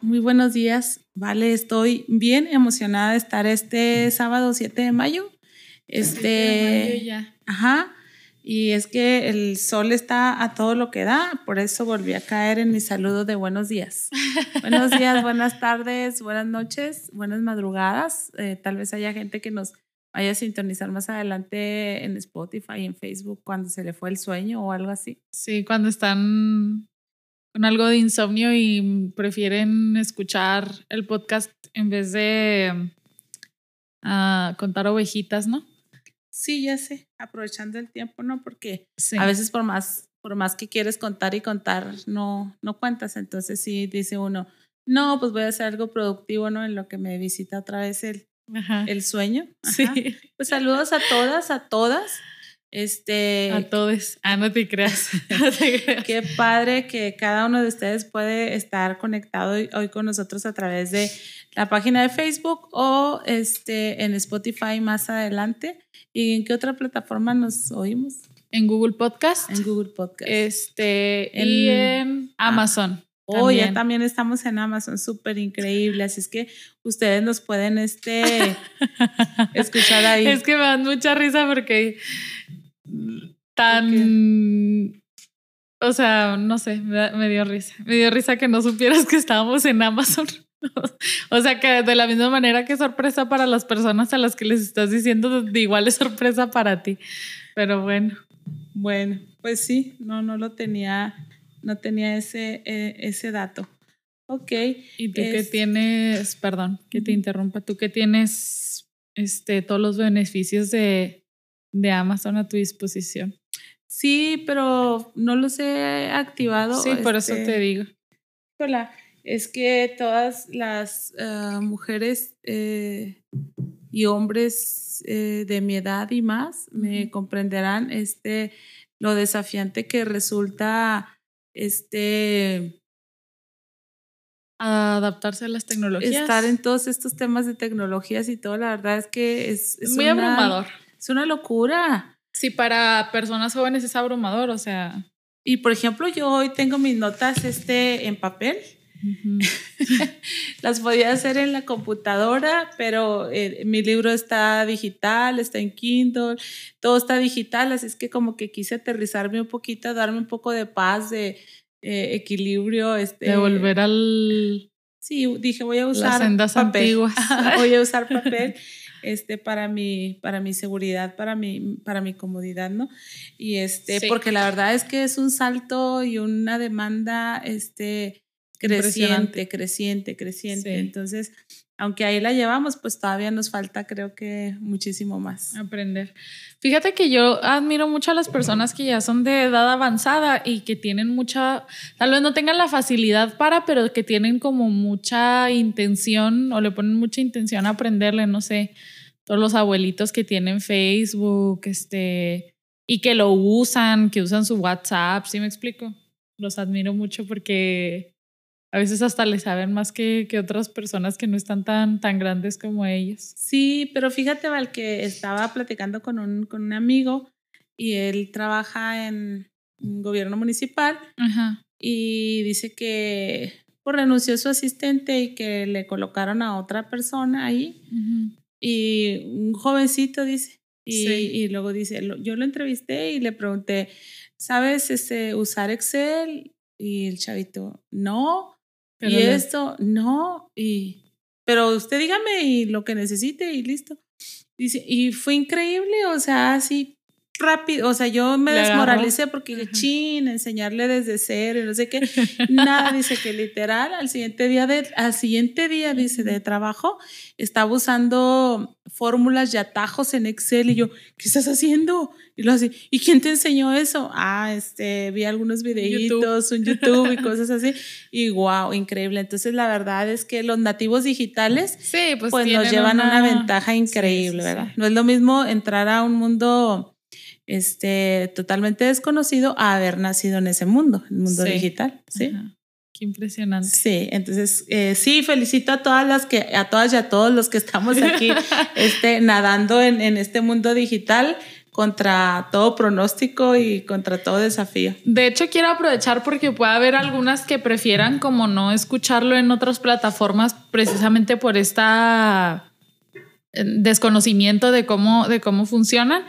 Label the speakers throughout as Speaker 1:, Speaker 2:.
Speaker 1: muy buenos días. Vale, estoy bien emocionada de estar este sábado 7 de mayo. Este,
Speaker 2: de mayo ya.
Speaker 1: Ajá. Y es que el sol está a todo lo que da, por eso volví a caer en mi saludo de buenos días. buenos días, buenas tardes, buenas noches, buenas madrugadas. Eh, tal vez haya gente que nos vaya a sintonizar más adelante en Spotify, en Facebook, cuando se le fue el sueño o algo así.
Speaker 2: Sí, cuando están con algo de insomnio y prefieren escuchar el podcast en vez de ah, contar ovejitas, ¿no?
Speaker 1: Sí, ya sé, aprovechando el tiempo, ¿no? Porque a veces por más, por más que quieres contar y contar, no, no cuentas. Entonces sí dice uno, no, pues voy a hacer algo productivo, ¿no? En lo que me visita otra vez el, el sueño.
Speaker 2: Sí.
Speaker 1: Pues saludos a todas, a todas. Este,
Speaker 2: a todos. Ah, no te creas.
Speaker 1: Qué padre que cada uno de ustedes puede estar conectado hoy, con nosotros a través de la página de Facebook o este, en Spotify más adelante. ¿Y en qué otra plataforma nos oímos?
Speaker 2: En Google Podcast.
Speaker 1: En Google Podcast.
Speaker 2: Este, y en Amazon.
Speaker 1: Oh, ya también estamos en Amazon, súper increíble. Así es que ustedes nos pueden este, escuchar ahí.
Speaker 2: Es que me dan mucha risa porque tan... O sea, no sé, me, dio risa. Me dio risa que no supieras que estábamos en Amazon. o sea que de la misma manera que sorpresa para las personas a las que les estás diciendo, de igual es sorpresa para ti. Pero bueno.
Speaker 1: Bueno, pues sí, no, no lo tenía, no tenía ese, eh, ese dato. Ok.
Speaker 2: ¿Y tú qué tienes, perdón, que te interrumpa, tú qué tienes este, todos los beneficios de, de Amazon a tu disposición.
Speaker 1: Sí, pero no los he activado.
Speaker 2: Sí, por eso te este, digo.
Speaker 1: Hola, es que todas las ah, mujeres eh, y hombres eh, de mi edad y más me comprenderán este lo desafiante que resulta este
Speaker 2: adaptarse a las tecnologías.
Speaker 1: Estar en todos estos temas de tecnologías y todo, la verdad es que es,
Speaker 2: muy abrumador.
Speaker 1: Es una locura.
Speaker 2: Sí, para personas jóvenes es abrumador, o sea.
Speaker 1: Y por ejemplo, yo hoy tengo mis notas este, en papel. Las podía hacer en la computadora, pero eh, mi libro está digital, está en Kindle, todo está digital, así es que como que quise aterrizarme un poquito, darme un poco de paz, de eh, equilibrio. Este,
Speaker 2: de volver al...
Speaker 1: Sí, dije, voy a usar
Speaker 2: Las sendas antiguas.
Speaker 1: voy a usar papel este, para, mi, para mi seguridad, para mi, para mi comodidad, ¿no? Y este, porque la verdad es que es un salto y una demanda este, creciente, creciente, creciente. Entonces, aunque ahí la llevamos, pues todavía nos falta, creo que muchísimo más.
Speaker 2: Aprender. Fíjate que yo admiro mucho a las personas que ya son de edad avanzada y que tienen mucha, tal vez no tengan la facilidad para, pero que tienen como mucha intención o le ponen mucha intención a aprenderle, no sé, todos los abuelitos que tienen Facebook, este, y que lo usan, que usan su WhatsApp, ¿sí me explico? Los admiro mucho porque a veces hasta le saben más que, que, otras personas que no están tan, tan grandes como ellos.
Speaker 1: Sí, pero fíjate, Val, que estaba platicando con un, con un amigo y él trabaja en un gobierno municipal y dice que pues, renunció su asistente y que le colocaron a otra persona ahí. Y un jovencito dice, y, y, luego dice, yo lo entrevisté y le pregunté, ¿sabes este, usar Excel? Y el chavito, no y esto, no, y, pero usted dígame y lo que necesite y listo. Dice, y fue increíble, o sea, así, rápido, o sea, yo me desmoralicé porque dije, chin, enseñarle desde cero y no sé qué. Nada, dice que literal, al siguiente día de, al siguiente día, dice, de trabajo, estaba usando fórmulas y atajos en Excel y yo, ¿qué estás haciendo? Y lo así, ¿y quién te enseñó eso? Ah, este, vi algunos videitos en YouTube y cosas así. Y wow, increíble. Entonces, la verdad es que los nativos digitales,
Speaker 2: sí, pues,
Speaker 1: pues nos llevan una, ventaja increíble, ¿verdad? No es lo mismo entrar a un mundo este, totalmente desconocido a haber nacido en ese mundo, el mundo digital. Sí.
Speaker 2: Qué impresionante.
Speaker 1: Sí, entonces eh, sí, felicito a todas las que, a todas y a todos los que estamos aquí este, nadando en, en este mundo digital contra todo pronóstico y contra todo desafío.
Speaker 2: De hecho, quiero aprovechar porque puede haber algunas que prefieran como no escucharlo en otras plataformas precisamente por esta eh, desconocimiento de cómo, de cómo funcionan.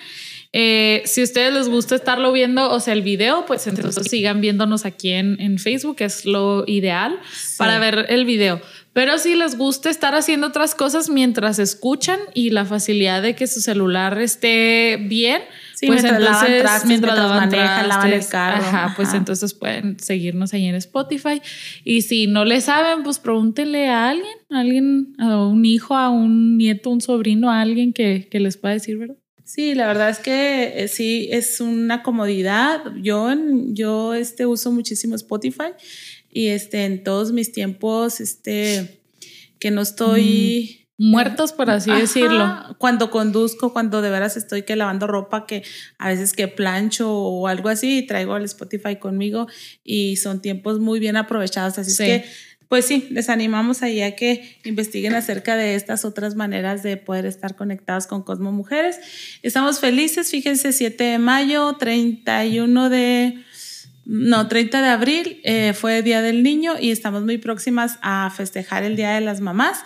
Speaker 2: Eh, si a ustedes les gusta estarlo viendo, o sea, el video, pues entonces sigan viéndonos aquí en, en Facebook, es lo ideal para ver el video. Pero si les gusta estar haciendo otras cosas mientras escuchan y la facilidad de que su celular esté bien, pues
Speaker 1: mientras
Speaker 2: entonces
Speaker 1: lavan mientras, manejan, lavan el carro.
Speaker 2: Ajá, pues entonces pueden seguirnos ahí en Spotify. Y si no le saben, pues pregúntenle a alguien, a alguien, a un hijo, a un nieto, un sobrino, a alguien que, que les pueda decir, ¿verdad?
Speaker 1: Sí, la verdad es que eh, sí, es una comodidad. Yo, yo este, uso muchísimo Spotify y este, en todos mis tiempos este, que no estoy...
Speaker 2: Mm, muertos, por así decirlo.
Speaker 1: Cuando conduzco, cuando de veras estoy que lavando ropa, que a veces que plancho o algo así, traigo el Spotify conmigo y son tiempos muy bien aprovechados. Así es que pues sí, les animamos ahí a que investiguen acerca de estas otras maneras de poder estar conectados con Cosmo Mujeres. Estamos felices, fíjense, 7 de mayo, 31 de... No, 30 de abril eh, fue Día del Niño y estamos muy próximas a festejar el Día de las Mamás.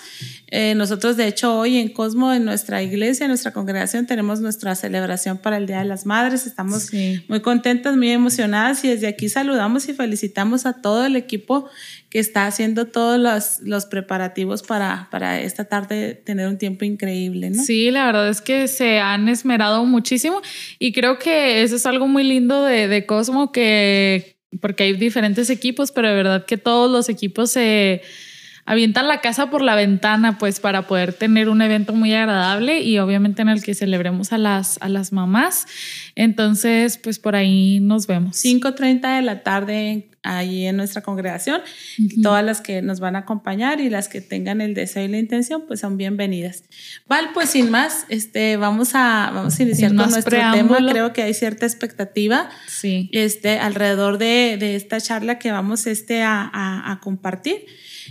Speaker 1: Eh, nosotros, de hecho, hoy en Cosmo, en nuestra iglesia, en nuestra congregación, tenemos nuestra celebración para el Día de las Madres. Estamos muy contentas, muy emocionadas y desde aquí saludamos y felicitamos a todo el equipo que está haciendo todos los, los preparativos para, para esta tarde tener un tiempo increíble, ¿no?
Speaker 2: Sí, la verdad es que se han esmerado muchísimo y creo que eso es algo muy lindo de, de Cosmo, que porque hay diferentes equipos, pero de verdad que todos los equipos se avientan la casa por la ventana, pues para poder tener un evento muy agradable y obviamente en el que celebremos a las, a las mamás. Entonces, pues por ahí nos vemos.
Speaker 1: 5.30 de la tarde ahí en nuestra congregación. Todas las que nos van a acompañar y las que tengan el deseo y la intención, pues son bienvenidas. Vale, pues sin más, este, vamos a, vamos a iniciar con nuestro tema. Creo que hay cierta expectativa
Speaker 2: sí.
Speaker 1: este, alrededor de, de esta charla que vamos este, a, a, a compartir.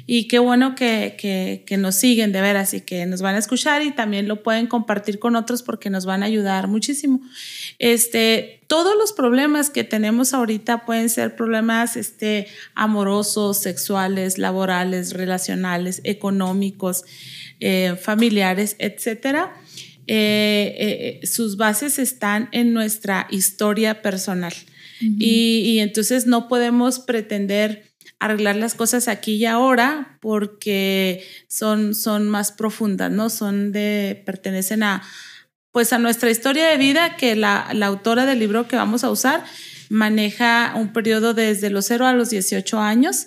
Speaker 1: Y qué bueno que, que, que, nos siguen de veras y que nos van a escuchar y también lo pueden compartir con otros porque nos van a ayudar muchísimo. Este, todos los problemas que tenemos ahorita pueden ser problemas este, amorosos, sexuales, laborales, relacionales, económicos, eh, familiares, etcétera. Eh, eh, sus bases están en nuestra historia personal. y, y entonces no podemos pretender arreglar las cosas aquí y ahora porque son, son más profundas, ¿no? Son de, pertenecen a, pues a nuestra historia de vida que la, la autora del libro que vamos a usar maneja un periodo desde los 0 a los 18 años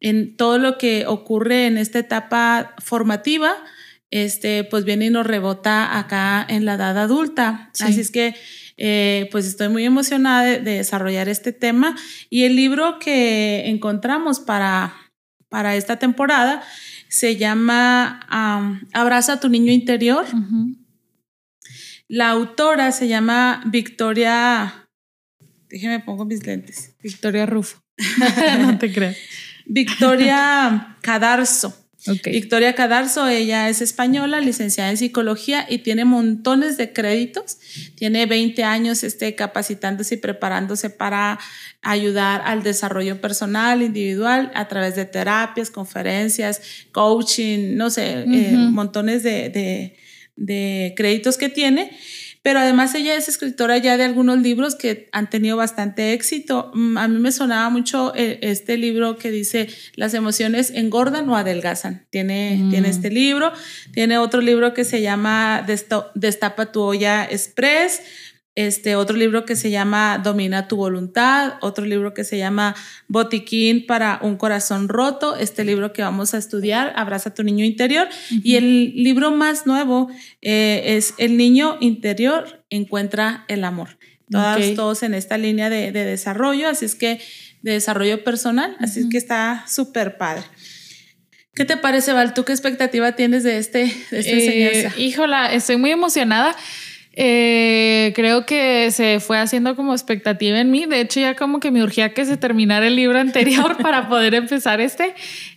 Speaker 1: en todo lo que ocurre en esta etapa formativa, este, pues viene y nos rebota acá en la edad adulta. Así es que eh, pues estoy muy emocionada de, desarrollar este tema y el libro que encontramos para, para esta temporada se llama Abraza a tu niño interior. La autora se llama Victoria, déjeme pongo mis lentes.
Speaker 2: Victoria Rufo. no te creas.
Speaker 1: Victoria Cadarzo. Victoria Cadarzo, ella es española, licenciada en psicología y tiene montones de créditos. Tiene 20 años este, capacitándose y preparándose para ayudar al desarrollo personal, individual, a través de terapias, conferencias, coaching, no sé, eh, montones de, de, de créditos que tiene pero además ella es escritora ya de algunos libros que han tenido bastante éxito. Mm, a mí me sonaba mucho eh, este libro que dice Las emociones engordan o adelgazan. Tiene, tiene mm. este libro. Tiene otro libro que se llama Destapa tu olla express. Este otro libro que se llama Domina tu voluntad, otro libro que se llama Botiquín para un corazón roto, este libro que vamos a estudiar, Abraza tu niño interior, y el libro más nuevo eh, es El niño interior encuentra el amor. Todos en esta línea de, desarrollo, así es que de desarrollo personal, así es que está súper padre. ¿Qué te parece, Val? ¿Tú qué expectativa tienes de, este, de esta eh, enseñanza?
Speaker 2: Híjola, estoy muy emocionada. Eh, creo que se fue haciendo como expectativa en mí. De hecho, ya como que me urgía que se terminara el libro anterior para poder empezar este.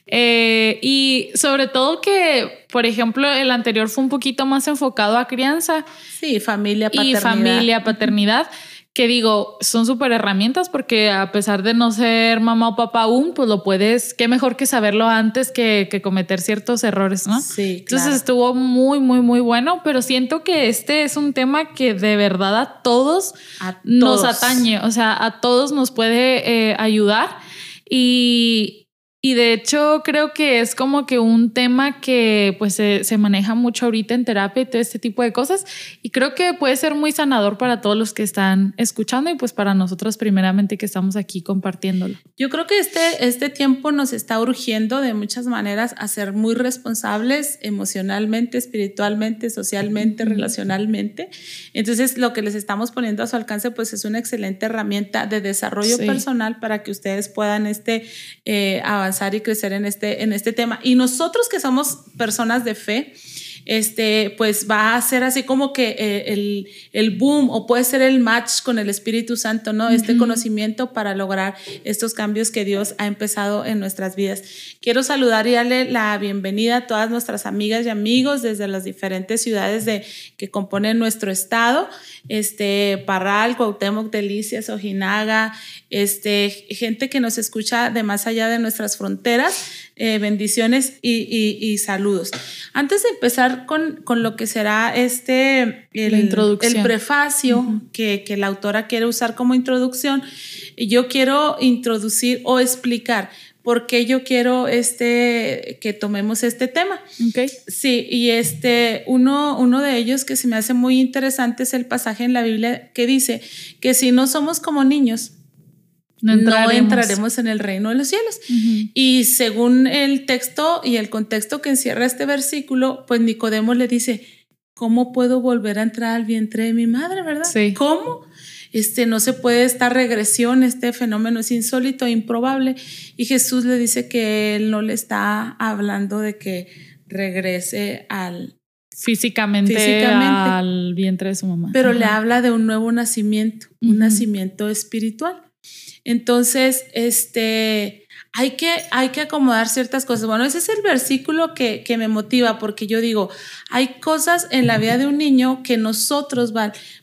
Speaker 2: Eh, y sobre todo que, por ejemplo, el anterior fue un poquito más enfocado a crianza.
Speaker 1: Sí, familia, paternidad.
Speaker 2: Y familia, paternidad que digo, son súper herramientas porque a pesar de no ser mamá o papá aún, pues lo puedes, qué mejor que saberlo antes que, que cometer ciertos errores, ¿no?
Speaker 1: Sí.
Speaker 2: Entonces estuvo muy, muy, muy bueno, pero siento que este es un tema que de verdad a todos, nos atañe, o sea, a todos nos puede eh, ayudar. Y, y de hecho creo que es como que un tema que pues se, se, maneja mucho ahorita en terapia y todo este tipo de cosas y creo que puede ser muy sanador para todos los que están escuchando y pues para nosotros primeramente que estamos aquí compartiéndolo.
Speaker 1: Yo creo que este, este tiempo nos está urgiendo de muchas maneras a ser muy responsables emocionalmente, espiritualmente, socialmente, relacionalmente. Entonces lo que les estamos poniendo a su alcance pues es una excelente herramienta de desarrollo personal para que ustedes puedan este, eh, avanzar y crecer en este, en este tema. Y nosotros que somos personas de fe, este, pues va a ser así como que eh, el, el, boom o puede ser el match con el Espíritu Santo, ¿no? Este conocimiento para lograr estos cambios que Dios ha empezado en nuestras vidas. Quiero saludar y darle la bienvenida a todas nuestras amigas y amigos desde las diferentes ciudades de, que componen nuestro estado, este, Parral, Cuauhtémoc, Delicias, Ojinaga, este, gente que nos escucha de más allá de nuestras fronteras. Eh, bendiciones y, saludos. Antes de empezar con, lo que será este, el, el prefacio que, la autora quiere usar como introducción, yo quiero introducir o explicar por qué yo quiero este, que tomemos este tema.
Speaker 2: Okay.
Speaker 1: Sí, y este, uno, uno de ellos que se me hace muy interesante es el pasaje en la Biblia que dice que si no somos como niños, no entraremos. en el reino de los cielos. Y según el texto y el contexto que encierra este versículo, pues Nicodemo le dice, ¿cómo puedo volver a entrar al vientre de mi madre, verdad?
Speaker 2: Sí.
Speaker 1: ¿Cómo? Este, no se puede esta regresión, este fenómeno es insólito, improbable. Y Jesús le dice que él no le está hablando de que regrese al,
Speaker 2: Físicamente, al vientre de su mamá.
Speaker 1: Pero le habla de un nuevo nacimiento, un nacimiento espiritual. Entonces, este, hay que, hay que acomodar ciertas cosas. Bueno, ese es el versículo que, que, me motiva porque yo digo, hay cosas en la vida de un niño que nosotros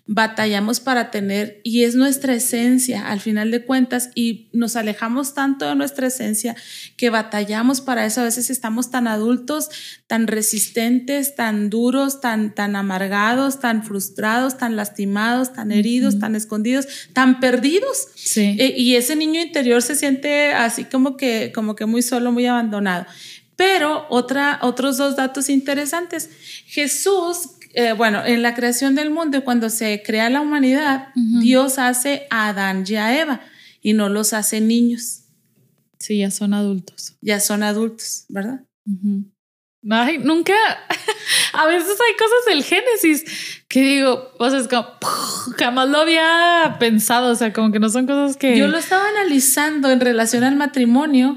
Speaker 1: batallamos para tener y es nuestra esencia al final de cuentas y nos alejamos tanto de nuestra esencia que batallamos para eso. A veces estamos tan adultos, tan resistentes, tan duros, tan, tan amargados, tan frustrados, tan lastimados, tan heridos, tan escondidos, tan perdidos.
Speaker 2: Sí.
Speaker 1: Eh, y ese niño interior se siente así como que, como que muy solo, muy abandonado. Pero otra, otros dos datos interesantes. Jesús eh, bueno, en la creación del mundo, cuando se crea la humanidad, Dios hace a Adán y a Eva y no los hace niños.
Speaker 2: Sí, ya son adultos.
Speaker 1: Ya son adultos, ¿verdad?
Speaker 2: Ay, nunca. a veces hay cosas del Génesis que digo, o sea, es como jamás lo había pensado. O sea, como que no son cosas que.
Speaker 1: Yo lo estaba analizando en relación al matrimonio,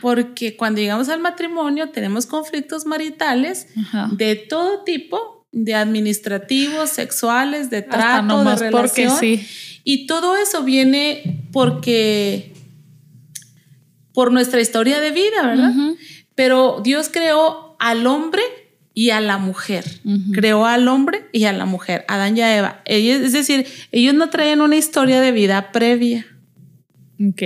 Speaker 1: porque cuando llegamos al matrimonio tenemos conflictos maritales de todo tipo de administrativos, sexuales, de trato, de relación. Porque sí. Y todo eso viene porque por nuestra historia de vida, ¿verdad? Pero Dios creó al hombre y a la mujer. Creó al hombre y a la mujer, Adán y a Eva. Ellos, es decir, ellos no traían una historia de vida previa.
Speaker 2: Ok.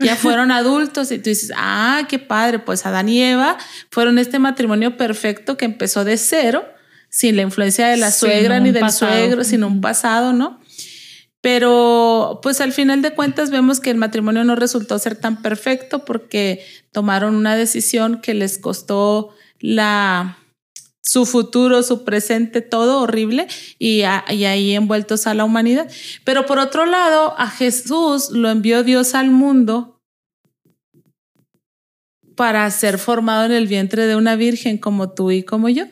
Speaker 1: Ya fueron adultos y tú dices, ah, qué padre, pues Adán y Eva fueron este matrimonio perfecto que empezó de cero sin la influencia de la suegra ni del suegro, sino un pasado, ¿no? Pero pues al final de cuentas vemos que el matrimonio no resultó ser tan perfecto porque tomaron una decisión que les costó la su futuro, su presente, todo horrible y, y, ahí envueltos a la humanidad. Pero por otro lado, a Jesús lo envió Dios al mundo para ser formado en el vientre de una virgen como tú y como yo.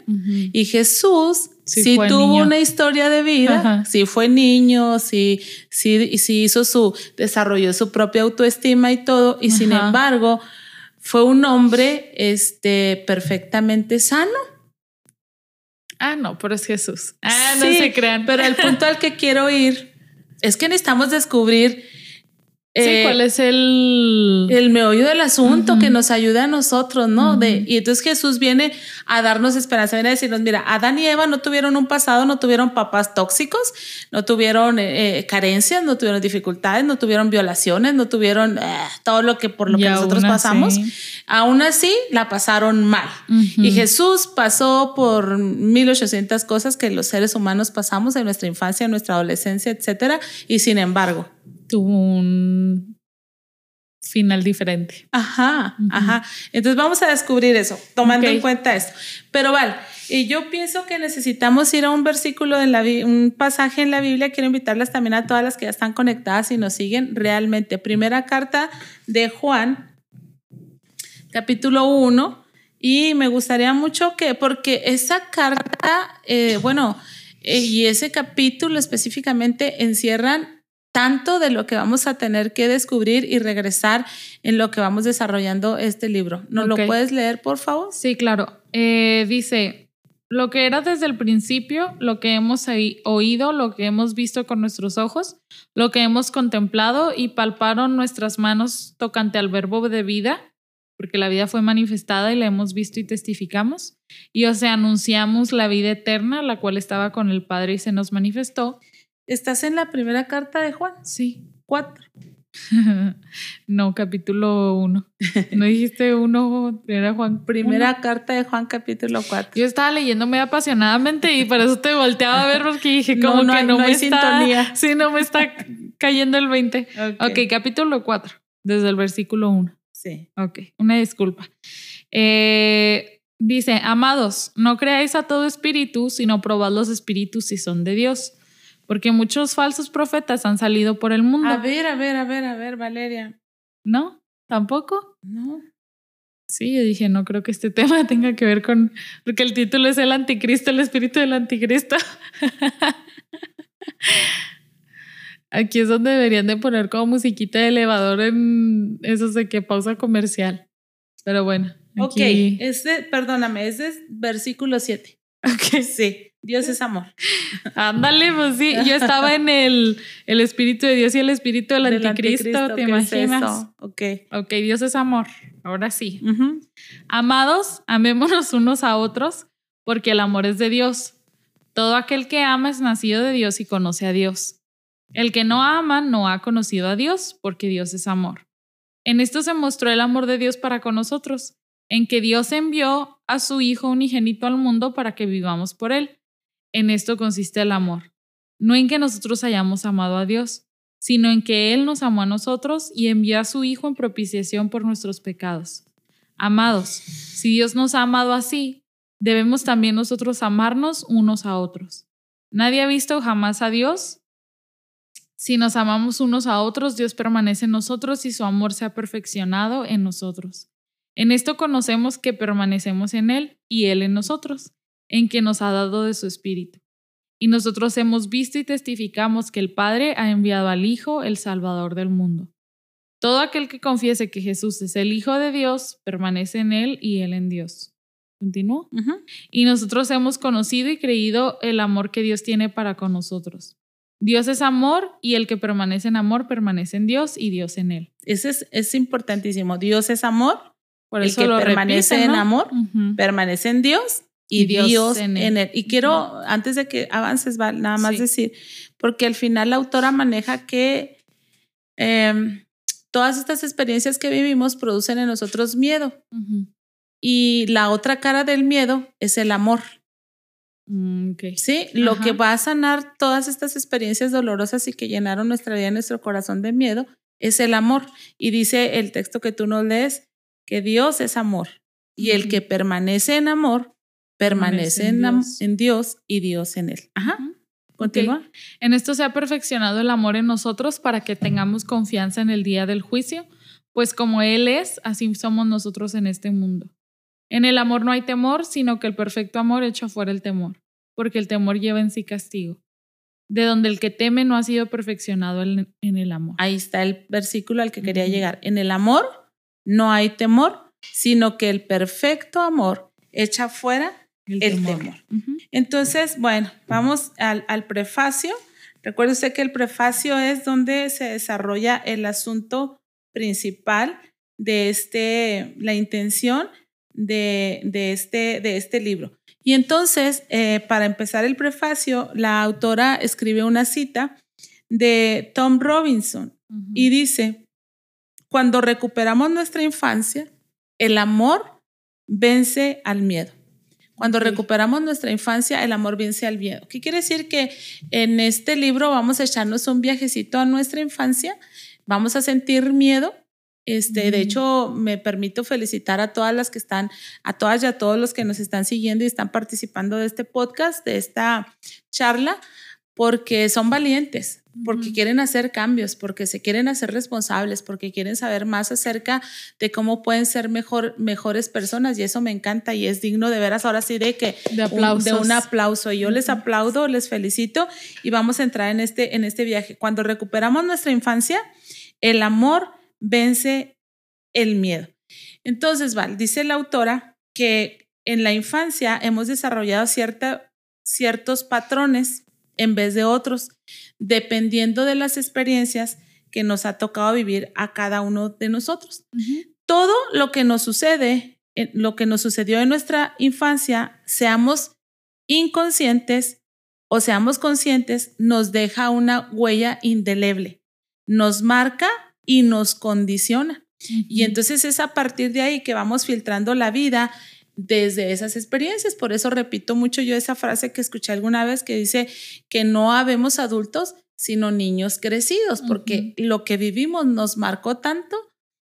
Speaker 1: Y Jesús sí, tuvo una historia de vida, sí fue niño, sí, sí, sí hizo su, desarrolló su propia autoestima y todo, y sin embargo fue un hombre este, perfectamente sano.
Speaker 2: Ah, no, pero es Jesús. Ah, no se crean.
Speaker 1: Pero el punto al que quiero ir es que necesitamos descubrir
Speaker 2: Sí, eh, ¿cuál es el...
Speaker 1: El meollo del asunto que nos ayuda a nosotros, ¿no? de, y entonces Jesús viene a darnos esperanza, viene a decirnos, mira, Adán y Eva no tuvieron un pasado, no tuvieron papás tóxicos, no tuvieron eh, eh, carencias, no tuvieron dificultades, no tuvieron violaciones, no tuvieron todo lo que por lo que nosotros pasamos. Aún así, la pasaron mal. Y Jesús pasó por 1800 cosas que los seres humanos pasamos en nuestra infancia, en nuestra adolescencia, etcétera. Y sin embargo,
Speaker 2: tuvo un final diferente.
Speaker 1: Ajá, ajá. Entonces vamos a descubrir eso, tomando en cuenta esto. Pero vale, y yo pienso que necesitamos ir a un versículo en la un pasaje en la Biblia. Quiero invitarlas también a todas las que ya están conectadas y nos siguen realmente. Primera carta de Juan, capítulo 1. Y me gustaría mucho que, porque esa carta, eh, bueno, eh, y ese capítulo específicamente encierran tanto de lo que vamos a tener que descubrir y regresar en lo que vamos desarrollando este libro. ¿Nos lo puedes leer, por favor?
Speaker 2: Sí, claro. Eh, dice, lo que era desde el principio, lo que hemos oído, lo que hemos visto con nuestros ojos, lo que hemos contemplado y palparon nuestras manos tocante al verbo de vida, porque la vida fue manifestada y la hemos visto y testificamos. Y o sea, anunciamos la vida eterna, la cual estaba con el Padre y se nos manifestó
Speaker 1: ¿Estás en la primera carta de Juan?
Speaker 2: Sí.
Speaker 1: Cuatro.
Speaker 2: no, capítulo uno. ¿No dijiste uno, primera Juan?
Speaker 1: Primera carta de Juan, capítulo cuatro.
Speaker 2: Yo estaba leyendo muy apasionadamente y por eso te volteaba a ver porque dije como que no, me está... Sintonía. Sí, no me está cayendo el 20. ok, capítulo cuatro, desde el versículo uno.
Speaker 1: Sí.
Speaker 2: Ok, una disculpa. Eh, dice, amados, no creáis a todo espíritu, sino probad los espíritus si son de Dios porque muchos falsos profetas han salido por el mundo.
Speaker 1: A ver, a ver, a ver, a ver, Valeria.
Speaker 2: ¿No? ¿Tampoco?
Speaker 1: No.
Speaker 2: Sí, yo dije, no creo que este tema tenga que ver con, porque el título es el anticristo, el espíritu del anticristo. Aquí es donde deberían de poner como musiquita de elevador en esos de que pausa comercial. Pero bueno.
Speaker 1: Ok, este, perdóname, es de versículo 7.
Speaker 2: Ok.
Speaker 1: Sí. Dios es amor.
Speaker 2: Ándale, pues sí, yo estaba en el, el Espíritu de Dios y el Espíritu del, anticristo, ¿te imaginas?
Speaker 1: ok.
Speaker 2: Ok, Dios es amor, ahora sí. Amados, amémonos unos a otros, porque el amor es de Dios. Todo aquel que ama es nacido de Dios y conoce a Dios. El que no ama no ha conocido a Dios, porque Dios es amor. En esto se mostró el amor de Dios para con nosotros, en que Dios envió a su Hijo unigénito al mundo para que vivamos por él. En esto consiste el amor, no en que nosotros hayamos amado a Dios, sino en que Él nos amó a nosotros y envió a su Hijo en propiciación por nuestros pecados. Amados, si Dios nos ha amado así, debemos también nosotros amarnos unos a otros. Nadie ha visto jamás a Dios. Si nos amamos unos a otros, Dios permanece en nosotros y su amor se ha perfeccionado en nosotros. En esto conocemos que permanecemos en Él y Él en nosotros en que nos ha dado de su Espíritu. Y nosotros hemos visto y testificamos que el Padre ha enviado al Hijo, el Salvador del mundo. Todo aquel que confiese que Jesús es el Hijo de Dios, permanece en Él y Él en Dios. ¿Continúo? Y nosotros hemos conocido y creído el amor que Dios tiene para con nosotros. Dios es amor y el que permanece en amor permanece en Dios y Dios en Él.
Speaker 1: Ese es, es importantísimo. Dios es amor. Por el que permanece en amor, permanece en Dios y, Dios, en, él. Y quiero, antes de que avances, nada más decir, porque al final la autora maneja que em, todas estas experiencias que vivimos producen en nosotros miedo. Y la otra cara del miedo es el amor.
Speaker 2: Mm,
Speaker 1: sí, lo que va a sanar todas estas experiencias dolorosas y que llenaron nuestra vida, nuestro corazón de miedo, es el amor. Y dice el texto que tú nos lees, que Dios es amor. Y el que permanece en amor permanece en, Dios. y Dios en él. Ajá. Continúa.
Speaker 2: En esto se ha perfeccionado el amor en nosotros para que tengamos confianza en el día del juicio, pues como Él es, así somos nosotros en este mundo. En el amor no hay temor, sino que el perfecto amor echa fuera el temor, porque el temor lleva en sí castigo, de donde el que teme no ha sido perfeccionado en, el amor.
Speaker 1: Ahí está el versículo al que quería llegar. En el amor no hay temor, sino que el perfecto amor echa fuera el, temor. Entonces, bueno, vamos al, prefacio. Recuerde usted que el prefacio es donde se desarrolla el asunto principal de este, la intención de, este, de este libro. Y entonces, eh, para empezar el prefacio, la autora escribe una cita de Tom Robinson y dice, cuando recuperamos nuestra infancia, el amor vence al miedo. Cuando recuperamos nuestra infancia, el amor vence al miedo. ¿Qué quiere decir? Que en este libro vamos a echarnos un viajecito a nuestra infancia, vamos a sentir miedo. Este, De hecho, me permito felicitar a todas las que están, a todas y a todos los que nos están siguiendo y están participando de este podcast, de esta charla, porque son valientes, porque quieren hacer cambios, porque se quieren hacer responsables, porque quieren saber más acerca de cómo pueden ser mejor, mejores personas y eso me encanta y es digno de veras ahora sí de que
Speaker 2: de, un,
Speaker 1: de un aplauso. Y yo les aplaudo, les felicito y vamos a entrar en este, en este viaje. Cuando recuperamos nuestra infancia, el amor vence el miedo. Entonces, Val, dice la autora que en la infancia hemos desarrollado cierta, ciertos patrones en vez de otros, dependiendo de las experiencias que nos ha tocado vivir a cada uno de nosotros. Todo lo que nos sucede, lo que nos sucedió en nuestra infancia, seamos inconscientes o seamos conscientes, nos deja una huella indeleble, nos marca y nos condiciona. Y entonces es a partir de ahí que vamos filtrando la vida desde esas experiencias. Por eso repito mucho yo esa frase que escuché alguna vez que dice que no habemos adultos, sino niños crecidos, porque lo que vivimos nos marcó tanto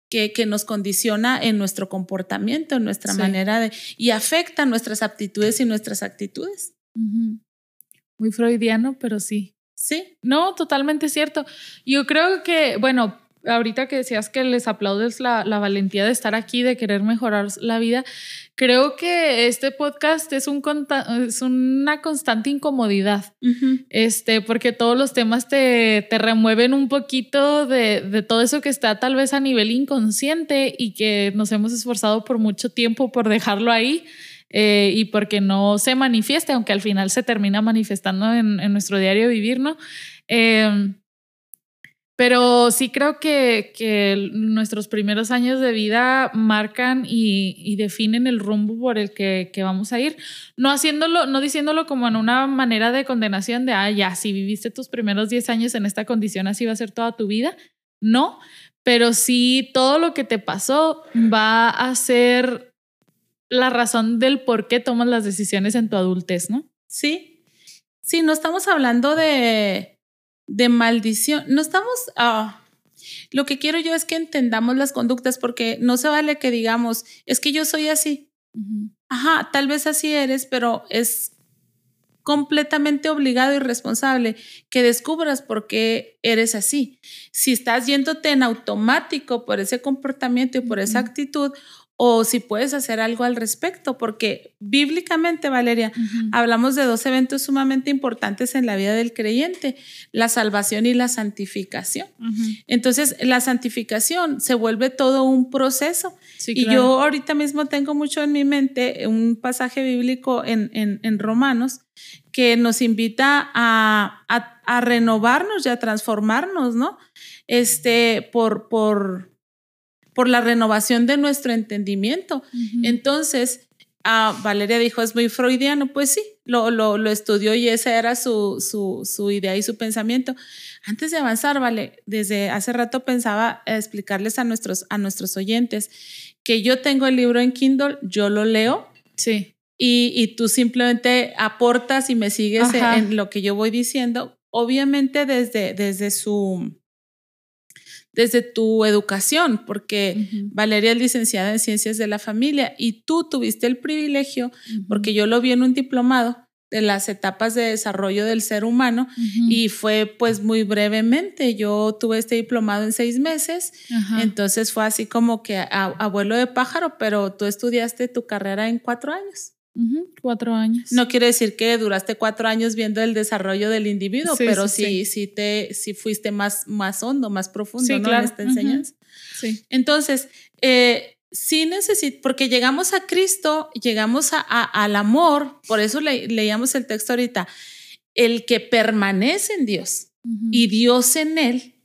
Speaker 1: que, que, nos condiciona en nuestro comportamiento, en nuestra manera de, y afecta nuestras aptitudes y nuestras actitudes.
Speaker 2: Muy freudiano, pero sí.
Speaker 1: Sí.
Speaker 2: No, totalmente cierto. Yo creo que, bueno, ahorita que decías que les aplaudes la, la, valentía de estar aquí, de querer mejorar la vida, creo que este podcast es, un, es una constante incomodidad, este, porque todos los temas te, te remueven un poquito de, de, todo eso que está tal vez a nivel inconsciente y que nos hemos esforzado por mucho tiempo por dejarlo ahí. Eh, y porque no se manifieste, aunque al final se termina manifestando en, en nuestro diario vivir, ¿no? Eh, pero sí creo que, nuestros primeros años de vida marcan y, y definen el rumbo por el que, que, vamos a ir. No haciéndolo, no diciéndolo como en una manera de condenación de, ah, ya, si viviste tus primeros 10 años en esta condición, así va a ser toda tu vida. No, pero sí todo lo que te pasó va a ser la razón del por qué tomas las decisiones en tu adultez, ¿no?
Speaker 1: Sí. Sí, no estamos hablando de de maldición. No estamos... Ah, lo que quiero yo es que entendamos las conductas porque no se vale que digamos, es que yo soy así. Ajá, tal vez así eres, pero es completamente obligado y responsable que descubras por qué eres así. Si estás yéndote en automático por ese comportamiento y por esa actitud, o si puedes hacer algo al respecto, porque bíblicamente, Valeria, hablamos de dos eventos sumamente importantes en la vida del creyente, la salvación y la santificación. Entonces, la santificación se vuelve todo un proceso. y yo ahorita mismo tengo mucho en mi mente un pasaje bíblico en, en, Romanos que nos invita a, a, renovarnos y a transformarnos, ¿no? Este, por, por, por la renovación de nuestro entendimiento. Entonces, ah, Valeria dijo, es muy freudiano, pues sí, lo, lo, lo estudió y esa era su, su, su, idea y su pensamiento. Antes de avanzar, vale, desde hace rato pensaba explicarles a nuestros, a nuestros oyentes que yo tengo el libro en Kindle, yo lo leo.
Speaker 2: Sí.
Speaker 1: Y, y tú simplemente aportas y me sigues en, lo que yo voy diciendo. Obviamente desde, desde su desde tu educación, porque Valeria es licenciada en ciencias de la familia y tú tuviste el privilegio, porque yo lo vi en un diplomado de las etapas de desarrollo del ser humano y fue pues muy brevemente. Yo tuve este diplomado en seis meses, entonces fue así como que abuelo de pájaro, pero tú estudiaste tu carrera en cuatro años.
Speaker 2: Cuatro años.
Speaker 1: No quiere decir que duraste cuatro años viendo el desarrollo del individuo, pero sí, sí, te, sí fuiste más, más hondo, más profundo ¿no? en esta enseñanza. Sí. Entonces, eh, sí necesito, porque llegamos a Cristo, llegamos a, al amor, por eso leíamos el texto ahorita, el que permanece en Dios y Dios en él.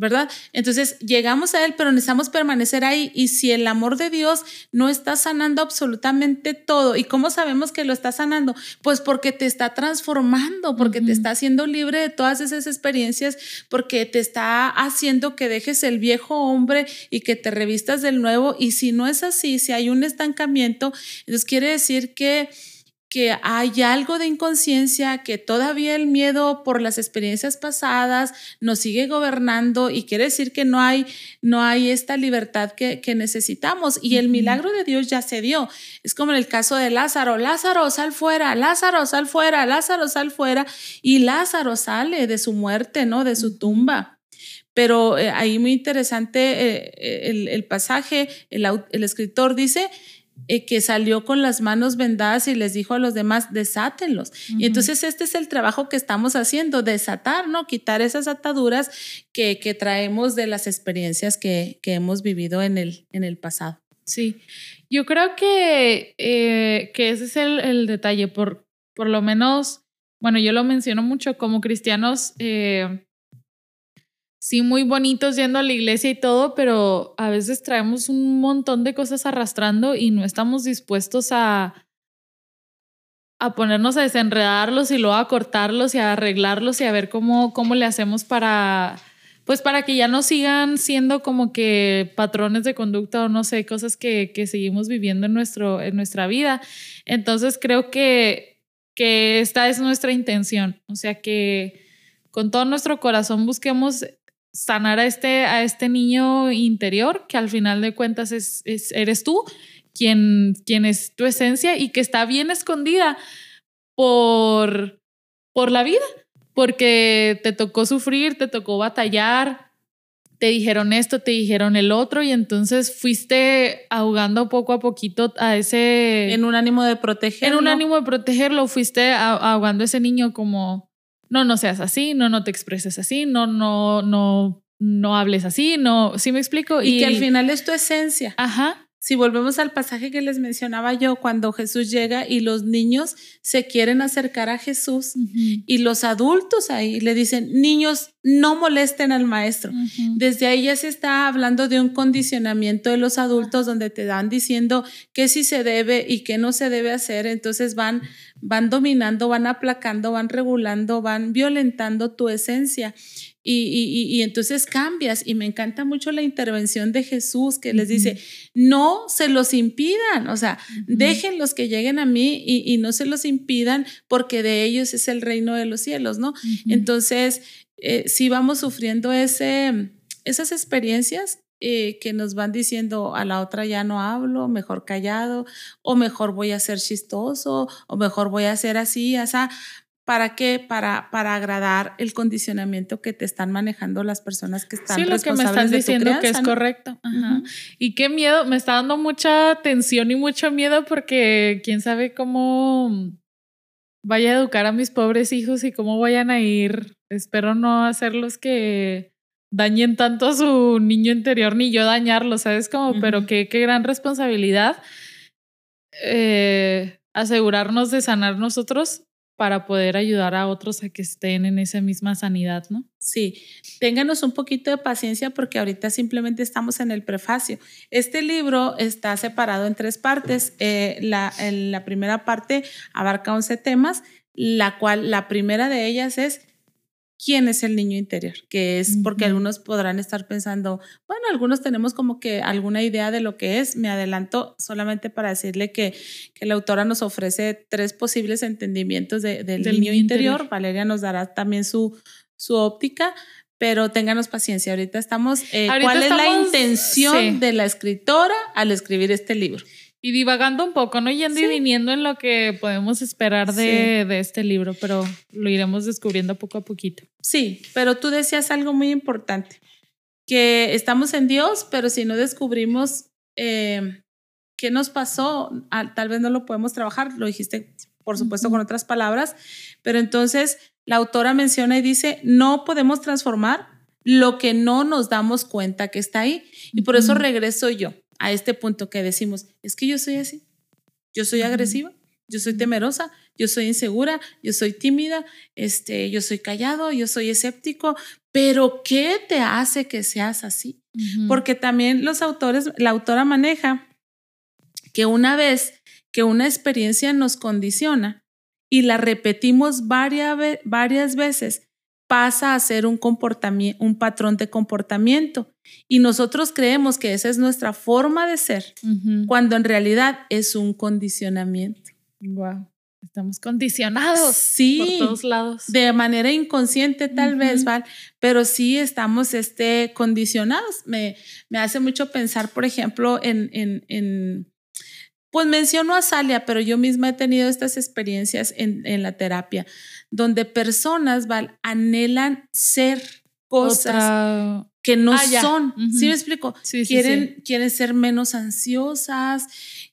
Speaker 1: ¿Verdad? Entonces llegamos a Él, pero necesitamos permanecer ahí. Y si el amor de Dios no está sanando absolutamente todo, ¿y cómo sabemos que lo está sanando? Pues porque te está transformando, porque te está haciendo libre de todas esas experiencias, porque te está haciendo que dejes el viejo hombre y que te revistas del nuevo. Y si no es así, si hay un estancamiento, entonces quiere decir que que hay algo de inconsciencia, que todavía el miedo por las experiencias pasadas nos sigue gobernando y quiere decir que no hay, no hay esta libertad que, necesitamos. Y el milagro de Dios ya se dio. Es como en el caso de Lázaro, Lázaro, sal fuera, Lázaro, sal fuera, Lázaro, sal fuera. Y Lázaro sale de su muerte, ¿no? De su tumba. Pero eh, ahí muy interesante eh, el, el, pasaje, el, el escritor dice, eh, que salió con las manos vendadas y les dijo a los demás, desátenlos. Y entonces este es el trabajo que estamos haciendo, desatar, ¿no? Quitar esas ataduras que, que traemos de las experiencias que, que, hemos vivido en el, en el pasado.
Speaker 2: Sí, yo creo que, eh, que ese es el, el, detalle, por, por lo menos, bueno, yo lo menciono mucho como cristianos. Eh, sí muy bonitos yendo a la iglesia y todo, pero a veces traemos un montón de cosas arrastrando y no estamos dispuestos a, a ponernos a desenredarlos y luego a cortarlos y a arreglarlos y a ver cómo, cómo le hacemos para, pues para que ya no sigan siendo como que patrones de conducta o no sé, cosas que, que seguimos viviendo en, nuestro, en nuestra vida. Entonces creo que, que esta es nuestra intención, o sea que con todo nuestro corazón busquemos sanar a este, a este niño interior, que al final de cuentas es, eres tú, quien, quien es tu esencia y que está bien escondida por, por la vida, porque te tocó sufrir, te tocó batallar, te dijeron esto, te dijeron el otro y entonces fuiste ahogando poco a poquito a ese...
Speaker 1: En un ánimo de protegerlo.
Speaker 2: En un ánimo de protegerlo, fuiste ahogando a ese niño como no, no seas así, no, no te expreses así, no, no, no, no hables así, no, ¿sí me explico?
Speaker 1: Y, que al final es tu esencia.
Speaker 2: Ajá.
Speaker 1: Si volvemos al pasaje que les mencionaba yo, cuando Jesús llega y los niños se quieren acercar a Jesús y los adultos ahí le dicen, niños, no molesten al maestro. Desde ahí ya se está hablando de un condicionamiento de los adultos donde te dan diciendo qué sí se debe y qué no se debe hacer. Entonces van, van dominando, van aplacando, van regulando, van violentando tu esencia. Y, entonces cambias. Y me encanta mucho la intervención de Jesús que les dice, no se los impidan, o sea, dejen los que lleguen a mí y, no se los impidan porque de ellos es el reino de los cielos, ¿no? Entonces, eh, si vamos sufriendo ese, esas experiencias eh, que nos van diciendo a la otra ya no hablo, mejor callado, o mejor voy a ser chistoso, o mejor voy a ser así, o sea, ¿Para qué? Para, para agradar el condicionamiento que te están manejando las personas que están
Speaker 2: sí, lo que me están diciendo que es correcto. Y qué miedo, me está dando mucha tensión y mucho miedo porque quién sabe cómo vaya a educar a mis pobres hijos y cómo vayan a ir. Espero no hacerlos que dañen tanto a su niño interior ni yo dañarlo, ¿sabes? Como, pero qué, qué gran responsabilidad eh, asegurarnos de sanar nosotros para poder ayudar a otros a que estén en esa misma sanidad, ¿no?
Speaker 1: Sí, ténganos un poquito de paciencia porque ahorita simplemente estamos en el prefacio. Este libro está separado en tres partes. Eh, la, la primera parte abarca 11 temas, la cual la primera de ellas es quién es el niño interior, que es porque algunos podrán estar pensando, bueno, algunos tenemos como que alguna idea de lo que es. Me adelanto solamente para decirle que, que la autora nos ofrece tres posibles entendimientos del, niño, interior. Valeria nos dará también su, su óptica, pero ténganos paciencia. Ahorita estamos. Eh, ¿Cuál es la intención de la escritora al escribir este libro?
Speaker 2: Y divagando un poco, ¿no? Yendo y viniendo en lo que podemos esperar de, de, este libro, pero lo iremos descubriendo poco a poquito.
Speaker 1: Sí, pero tú decías algo muy importante, que estamos en Dios, pero si no descubrimos eh, qué nos pasó, tal vez no lo podemos trabajar, lo dijiste, por supuesto, con otras palabras, pero entonces la autora menciona y dice, no podemos transformar lo que no nos damos cuenta que está ahí. Y por eso regreso yo a este punto que decimos, es que yo soy así, yo soy agresiva, yo soy temerosa, yo soy insegura, yo soy tímida, este, yo soy callado, yo soy escéptico, pero ¿qué te hace que seas así? Porque también los autores, la autora maneja que una vez que una experiencia nos condiciona y la repetimos varias, varias veces, pasa a ser un comportamiento, un patrón de comportamiento. Y nosotros creemos que esa es nuestra forma de ser, cuando en realidad es un condicionamiento.
Speaker 2: Wow. Estamos condicionados
Speaker 1: sí,
Speaker 2: por todos lados.
Speaker 1: De manera inconsciente tal vez, Val, pero sí estamos este, condicionados. Me, me hace mucho pensar, por ejemplo, en, en, en, pues menciono a Salia, pero yo misma he tenido estas experiencias en, en la terapia, donde personas Val, anhelan ser cosas que no ah, son. ¿Sí me explico? quieren, quieren ser menos ansiosas,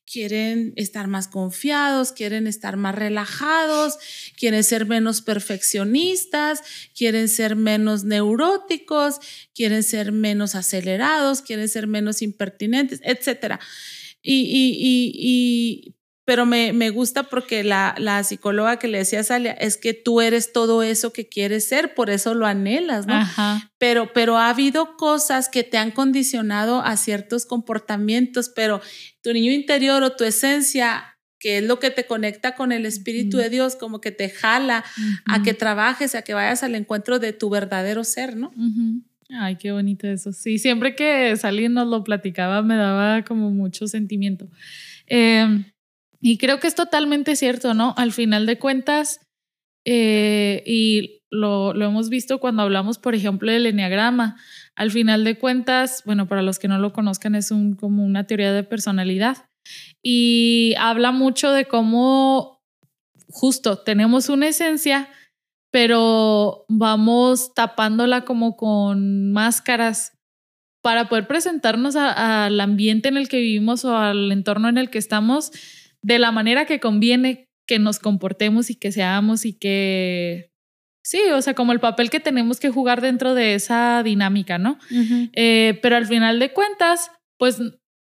Speaker 1: quieren estar más confiados, quieren estar más relajados, quieren ser menos perfeccionistas, quieren ser menos neuróticos, quieren ser menos acelerados, quieren ser menos impertinentes, etc. Y, y, y, pero me, me gusta porque la, la, psicóloga que le decía a Salia es que tú eres todo eso que quieres ser, por eso lo anhelas, ¿no? Pero, pero ha habido cosas que te han condicionado a ciertos comportamientos, pero tu niño interior o tu esencia, que es lo que te conecta con el Espíritu de Dios, como que te jala a que trabajes, a que vayas al encuentro de tu verdadero ser, ¿no?
Speaker 2: Ay, qué bonito eso. Sí, siempre que Sally nos lo platicaba me daba como mucho sentimiento. Eh, y creo que es totalmente cierto, ¿no? Al final de cuentas, eh, y lo, lo, hemos visto cuando hablamos, por ejemplo, del enneagrama. Al final de cuentas, bueno, para los que no lo conozcan, es un, como una teoría de personalidad. Y habla mucho de cómo justo tenemos una esencia, pero vamos tapándola como con máscaras para poder presentarnos al ambiente en el que vivimos o al entorno en el que estamos de la manera que conviene que nos comportemos y que seamos y que... Sí, o sea, como el papel que tenemos que jugar dentro de esa dinámica, ¿no? Eh, pero al final de cuentas, pues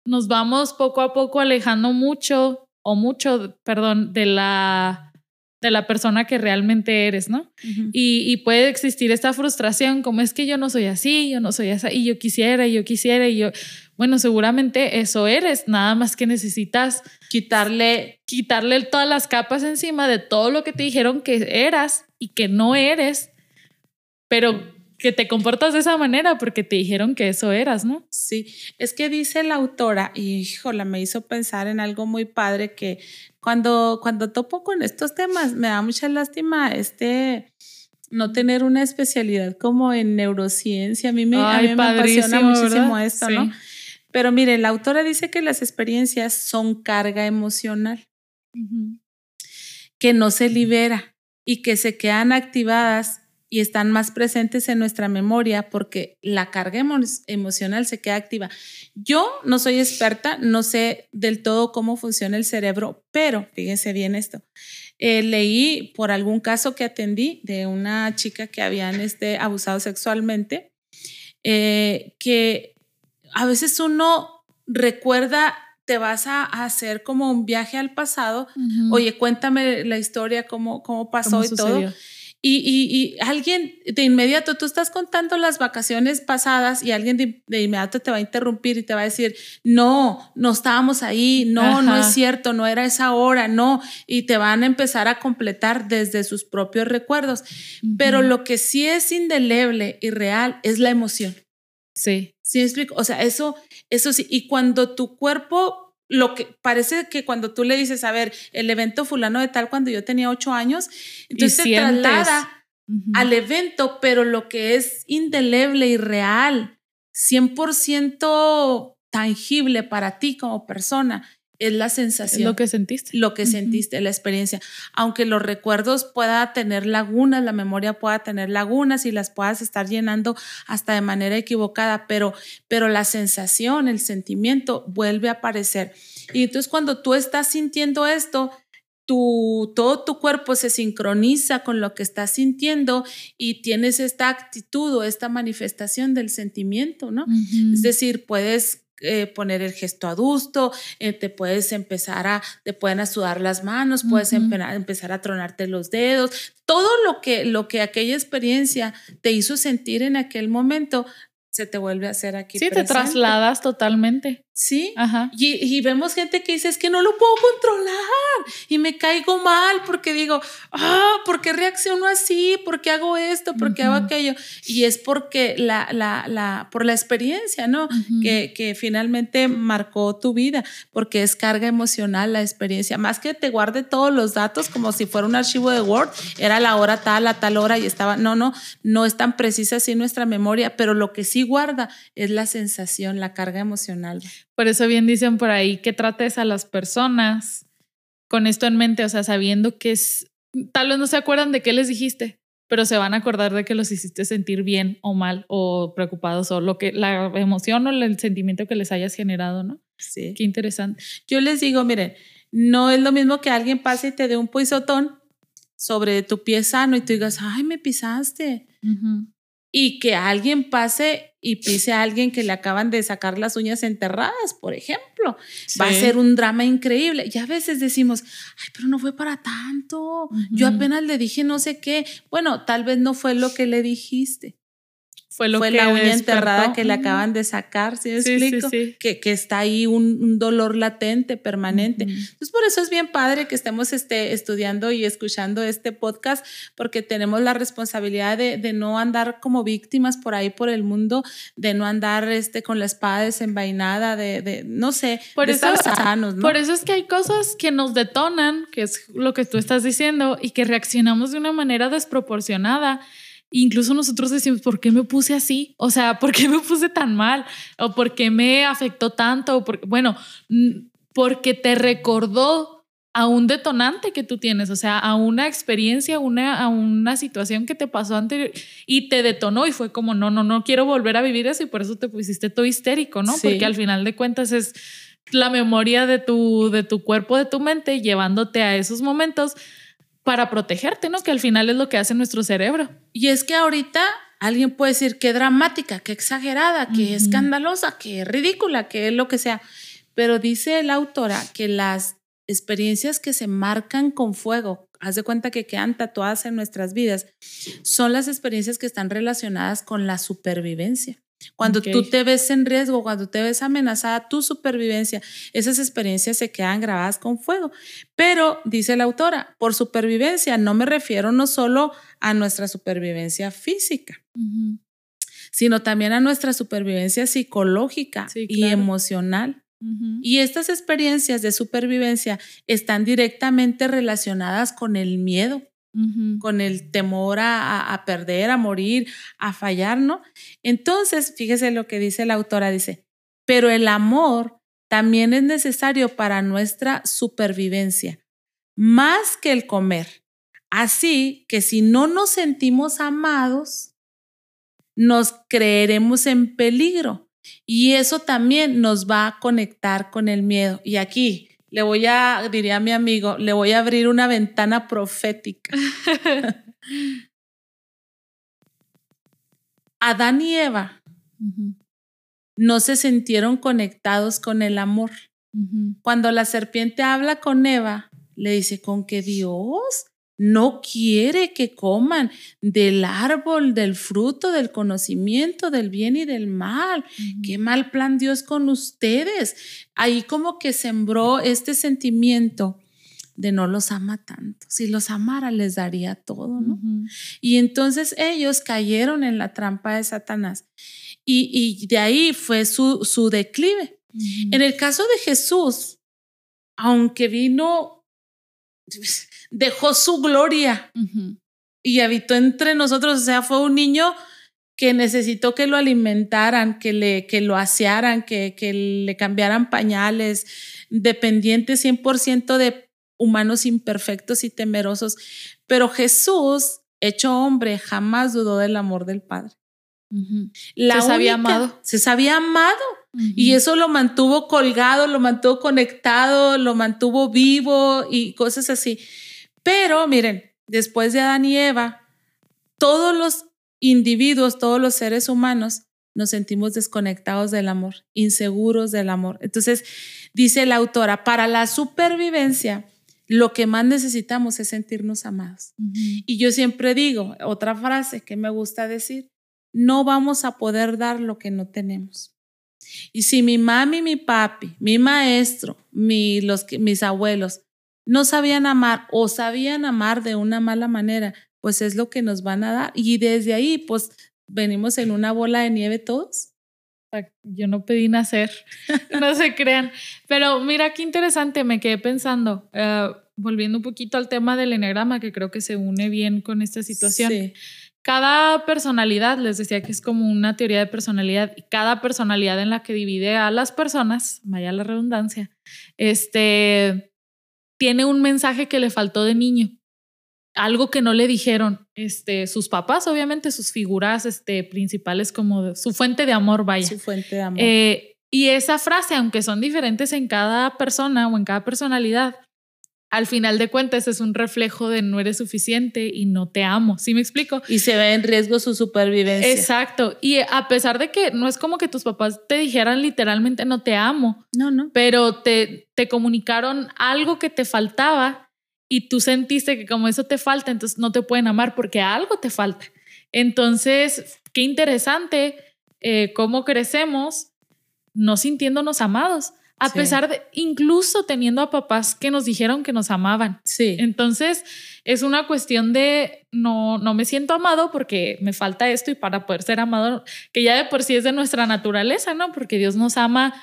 Speaker 2: nos vamos poco a poco alejando mucho o mucho, perdón, de la, de la persona que realmente eres, ¿no? y, y, puede existir esta frustración, como es que yo no soy así, yo no soy así, y yo quisiera, y yo quisiera, y yo, bueno, seguramente eso eres, nada más que necesitas quitarle, quitarle todas las capas encima de todo lo que te dijeron que eras y que no eres, pero que te comportas de esa manera porque te dijeron que eso eras, ¿no?
Speaker 1: Sí, es que dice la autora, y híjola, me hizo pensar en algo muy padre que cuando, cuando topo con estos temas me da mucha lástima este no tener una especialidad como en neurociencia. A mí me, a mí me apasiona muchísimo esto, ¿no? Pero mire, la autora dice que las experiencias son carga emocional, que no se libera y que se quedan activadas y están más presentes en nuestra memoria porque la carga emocional se queda activa. Yo no soy experta, no sé del todo cómo funciona el cerebro, pero fíjense bien esto. Eh, leí por algún caso que atendí de una chica que habían este, abusado sexualmente, eh, que a veces uno recuerda, te vas a, hacer como un viaje al pasado, oye, cuéntame la historia, cómo, cómo pasó y todo. Y, y, alguien de inmediato, tú estás contando las vacaciones pasadas y alguien de, inmediato te va a interrumpir y te va a decir, no, no estábamos ahí, no, no es cierto, no era esa hora, no, y te van a empezar a completar desde sus propios recuerdos. Pero lo que sí es indeleble y real es la emoción.
Speaker 2: Sí.
Speaker 1: Sí, explico. O sea, eso, eso sí. Y cuando tu cuerpo, lo que parece que cuando tú le dices, a ver, el evento fulano de tal cuando yo tenía ocho años, entonces te traslada al evento, pero lo que es indeleble y real, 100% tangible para ti como persona, es la sensación.
Speaker 2: Lo que sentiste.
Speaker 1: Lo que sentiste, la experiencia. Aunque los recuerdos pueda tener lagunas, la memoria pueda tener lagunas y las puedas estar llenando hasta de manera equivocada, pero, pero la sensación, el sentimiento vuelve a aparecer. Y entonces cuando tú estás sintiendo esto, tu, todo tu cuerpo se sincroniza con lo que estás sintiendo y tienes esta actitud o esta manifestación del sentimiento, ¿no? Es decir, puedes eh, poner el gesto adusto, eh, te puedes empezar a, te pueden a sudar las manos, puedes empezar a tronarte los dedos, todo lo que, lo que aquella experiencia te hizo sentir en aquel momento, se te vuelve a hacer aquí.
Speaker 2: Sí, te trasladas totalmente.
Speaker 1: Sí. Ajá. Y, vemos gente que dice, es que no lo puedo controlar y me caigo mal porque digo, ah, ¿por qué reacciono así? ¿Por qué hago esto? ¿Por qué hago aquello? Y es porque la, la, la, por la experiencia, ¿no? que, que finalmente marcó tu vida, porque es carga emocional la experiencia. Más que te guarde todos los datos como si fuera un archivo de Word, era la hora tal, a tal hora y estaba, no, no, no es tan precisa así nuestra memoria, pero lo que sí guarda es la sensación, la carga emocional.
Speaker 2: Por eso bien dicen por ahí que trates a las personas con esto en mente, o sea, sabiendo que es, tal vez no se acuerdan de qué les dijiste, pero se van a acordar de que los hiciste sentir bien o mal o preocupados o lo que la emoción o el sentimiento que les hayas generado, ¿no?
Speaker 1: Sí.
Speaker 2: Qué interesante.
Speaker 1: Yo les digo, miren, no es lo mismo que alguien pase y te dé un pisotón sobre tu pie sano y tú digas, ay, me pisaste y que alguien pase y pise a alguien que le acaban de sacar las uñas enterradas, por ejemplo. Va a ser un drama increíble. Y a veces decimos, ay, pero no fue para tanto. Yo apenas le dije no sé qué. Bueno, tal vez no fue lo que le dijiste
Speaker 2: fue lo
Speaker 1: fue
Speaker 2: que
Speaker 1: la uña enterrada que le acaban de sacar, ¿sí me explico? Que, que, está ahí un, dolor latente, permanente. Entonces, por eso es bien padre que estemos este, estudiando y escuchando este podcast, porque tenemos la responsabilidad de, de, no andar como víctimas por ahí por el mundo, de no andar este, con la espada desenvainada, de, de no sé,
Speaker 2: por
Speaker 1: de
Speaker 2: eso,
Speaker 1: estar sanos. ¿no?
Speaker 2: Por eso es que hay cosas que nos detonan, que es lo que tú estás diciendo, y que reaccionamos de una manera desproporcionada Incluso nosotros decimos, ¿por qué me puse así? O sea, ¿por qué me puse tan mal? ¿O por qué me afectó tanto? bueno, porque te recordó a un detonante que tú tienes, o sea, a una experiencia, una, a una situación que te pasó antes y te detonó y fue como, no, no, no quiero volver a vivir eso y por eso te pusiste todo histérico, ¿no? Porque al final de cuentas es la memoria de tu, de tu cuerpo, de tu mente, llevándote a esos momentos para protegerte, ¿no? Que al final es lo que hace nuestro cerebro.
Speaker 1: Y es que ahorita alguien puede decir qué dramática, qué exagerada, qué escandalosa, qué ridícula, qué lo que sea. Pero dice la autora que las experiencias que se marcan con fuego, haz de cuenta que quedan tatuadas en nuestras vidas, son las experiencias que están relacionadas con la supervivencia. Cuando tú te ves en riesgo, cuando te ves amenazada, tu supervivencia, esas experiencias se quedan grabadas con fuego. Pero, dice la autora, por supervivencia no me refiero no solo a nuestra supervivencia física, sino también a nuestra supervivencia psicológica y emocional. Y estas experiencias de supervivencia están directamente relacionadas con el miedo con el temor a, perder, a morir, a fallar, ¿no? Entonces, fíjese lo que dice la autora, dice, pero el amor también es necesario para nuestra supervivencia, más que el comer. Así que si no nos sentimos amados, nos creeremos en peligro y eso también nos va a conectar con el miedo. Y aquí, le voy a, diría mi amigo, le voy a abrir una ventana profética. Adán y Eva no se sintieron conectados con el amor. Cuando la serpiente habla con Eva, le dice, con que Dios no quiere que coman del árbol, del fruto, del conocimiento, del bien y del mal. Qué mal plan Dios con ustedes. Ahí como que sembró este sentimiento de no los ama tanto. Si los amara, les daría todo, ¿no? Y entonces ellos cayeron en la trampa de Satanás. Y, de ahí fue su, su declive. En el caso de Jesús, aunque vino dejó su gloria y habitó entre nosotros, o sea, fue un niño que necesitó que lo alimentaran, que, le, que lo asearan, que, que le cambiaran pañales, dependiente 100% de humanos imperfectos y temerosos. Pero Jesús, hecho hombre, jamás dudó del amor del Padre.
Speaker 2: se sabía amado.
Speaker 1: Se sabía amado. Y eso lo mantuvo colgado, lo mantuvo conectado, lo mantuvo vivo y cosas así. Pero miren, después de Adán y Eva, todos los individuos, todos los seres humanos, nos sentimos desconectados del amor, inseguros del amor. Entonces, dice la autora, para la supervivencia, lo que más necesitamos es sentirnos amados. Y yo siempre digo, otra frase que me gusta decir, no vamos a poder dar lo que no tenemos. Y si mi mami, mi papi, mi maestro, mi, los, mis abuelos no sabían amar o sabían amar de una mala manera, pues es lo que nos van a dar. Y desde ahí, pues venimos en una bola de nieve todos.
Speaker 2: Yo no pedí nacer, no se crean. Pero mira qué interesante, me quedé pensando, eh, volviendo un poquito al tema del enegrama, que creo que se une bien con esta situación. Cada personalidad, les decía que es como una teoría de personalidad, y cada personalidad en la que divide a las personas, vaya la redundancia, este, tiene un mensaje que le faltó de niño algo que no le dijeron este, sus papás, obviamente, sus figuras este, principales como su fuente de amor, vaya.
Speaker 1: Su fuente de amor.
Speaker 2: Eh, y esa frase, aunque son diferentes en cada persona o en cada personalidad, al final de cuentas es un reflejo de no eres suficiente y no te amo. ¿Sí me explico?
Speaker 1: Y se ve en riesgo su supervivencia.
Speaker 2: Exacto. Y a pesar de que no es como que tus papás te dijeran literalmente no te amo.
Speaker 1: No, no.
Speaker 2: Pero te, te comunicaron algo que te faltaba y tú sentiste que como eso te falta, entonces no te pueden amar porque algo te falta. Entonces, qué interesante eh, cómo crecemos no sintiéndonos amados, a pesar de incluso teniendo a papás que nos dijeron que nos amaban.
Speaker 1: Sí.
Speaker 2: Entonces, es una cuestión de no, no me siento amado porque me falta esto y para poder ser amado, que ya de por sí es de nuestra naturaleza, ¿no? Porque Dios nos ama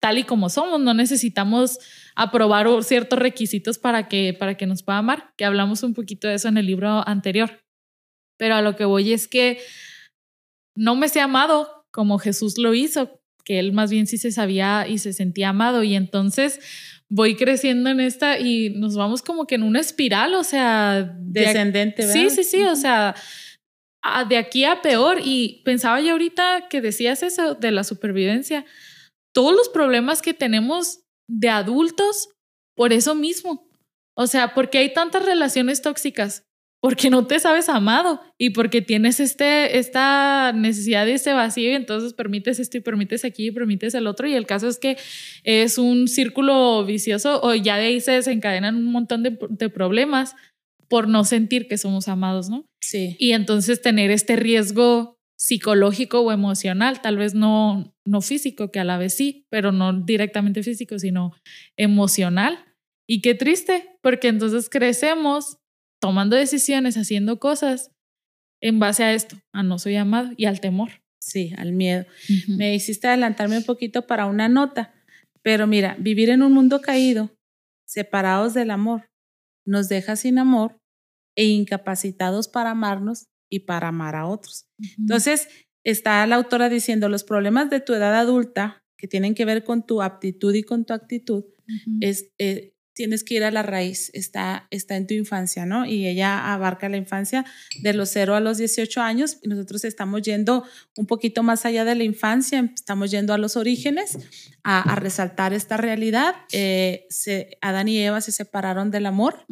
Speaker 2: tal y como somos, no necesitamos aprobar ciertos requisitos para que, para que nos pueda amar, que hablamos un poquito de eso en el libro anterior. Pero a lo que voy es que no me sé amado como Jesús lo hizo, que él más bien sí se sabía y se sentía amado. Y entonces voy creciendo en esta y nos vamos como que en una espiral, o sea,
Speaker 1: descendente, ¿verdad?
Speaker 2: Sí, sí, sí, o sea, de aquí a peor. Y pensaba yo ahorita que decías eso de la supervivencia. Todos los problemas que tenemos de adultos por eso mismo. O sea, porque hay tantas relaciones tóxicas, porque no te sabes amado y porque tienes este, esta necesidad de ese vacío y entonces permites esto y permites aquí y permites el otro y el caso es que es un círculo vicioso o ya de ahí se desencadenan un montón de, de problemas por no sentir que somos amados, ¿no?
Speaker 1: Sí.
Speaker 2: Y entonces tener este riesgo psicológico o emocional, tal vez no, no físico, que a la vez sí, pero no directamente físico, sino emocional. Y qué triste, porque entonces crecemos tomando decisiones, haciendo cosas en base a esto, a no soy amado y al temor.
Speaker 1: Sí, al miedo. Me hiciste adelantarme un poquito para una nota, pero mira, vivir en un mundo caído, separados del amor, nos deja sin amor e incapacitados para amarnos y para amar a otros. Entonces, está la autora diciendo, los problemas de tu edad adulta, que tienen que ver con tu aptitud y con tu actitud, es, eh, tienes que ir a la raíz, está, está en tu infancia, ¿no? Y ella abarca la infancia de los 0 a los 18 años y nosotros estamos yendo un poquito más allá de la infancia, estamos yendo a los orígenes, a, resaltar esta realidad. Eh, se, Adán y Eva se separaron del amor.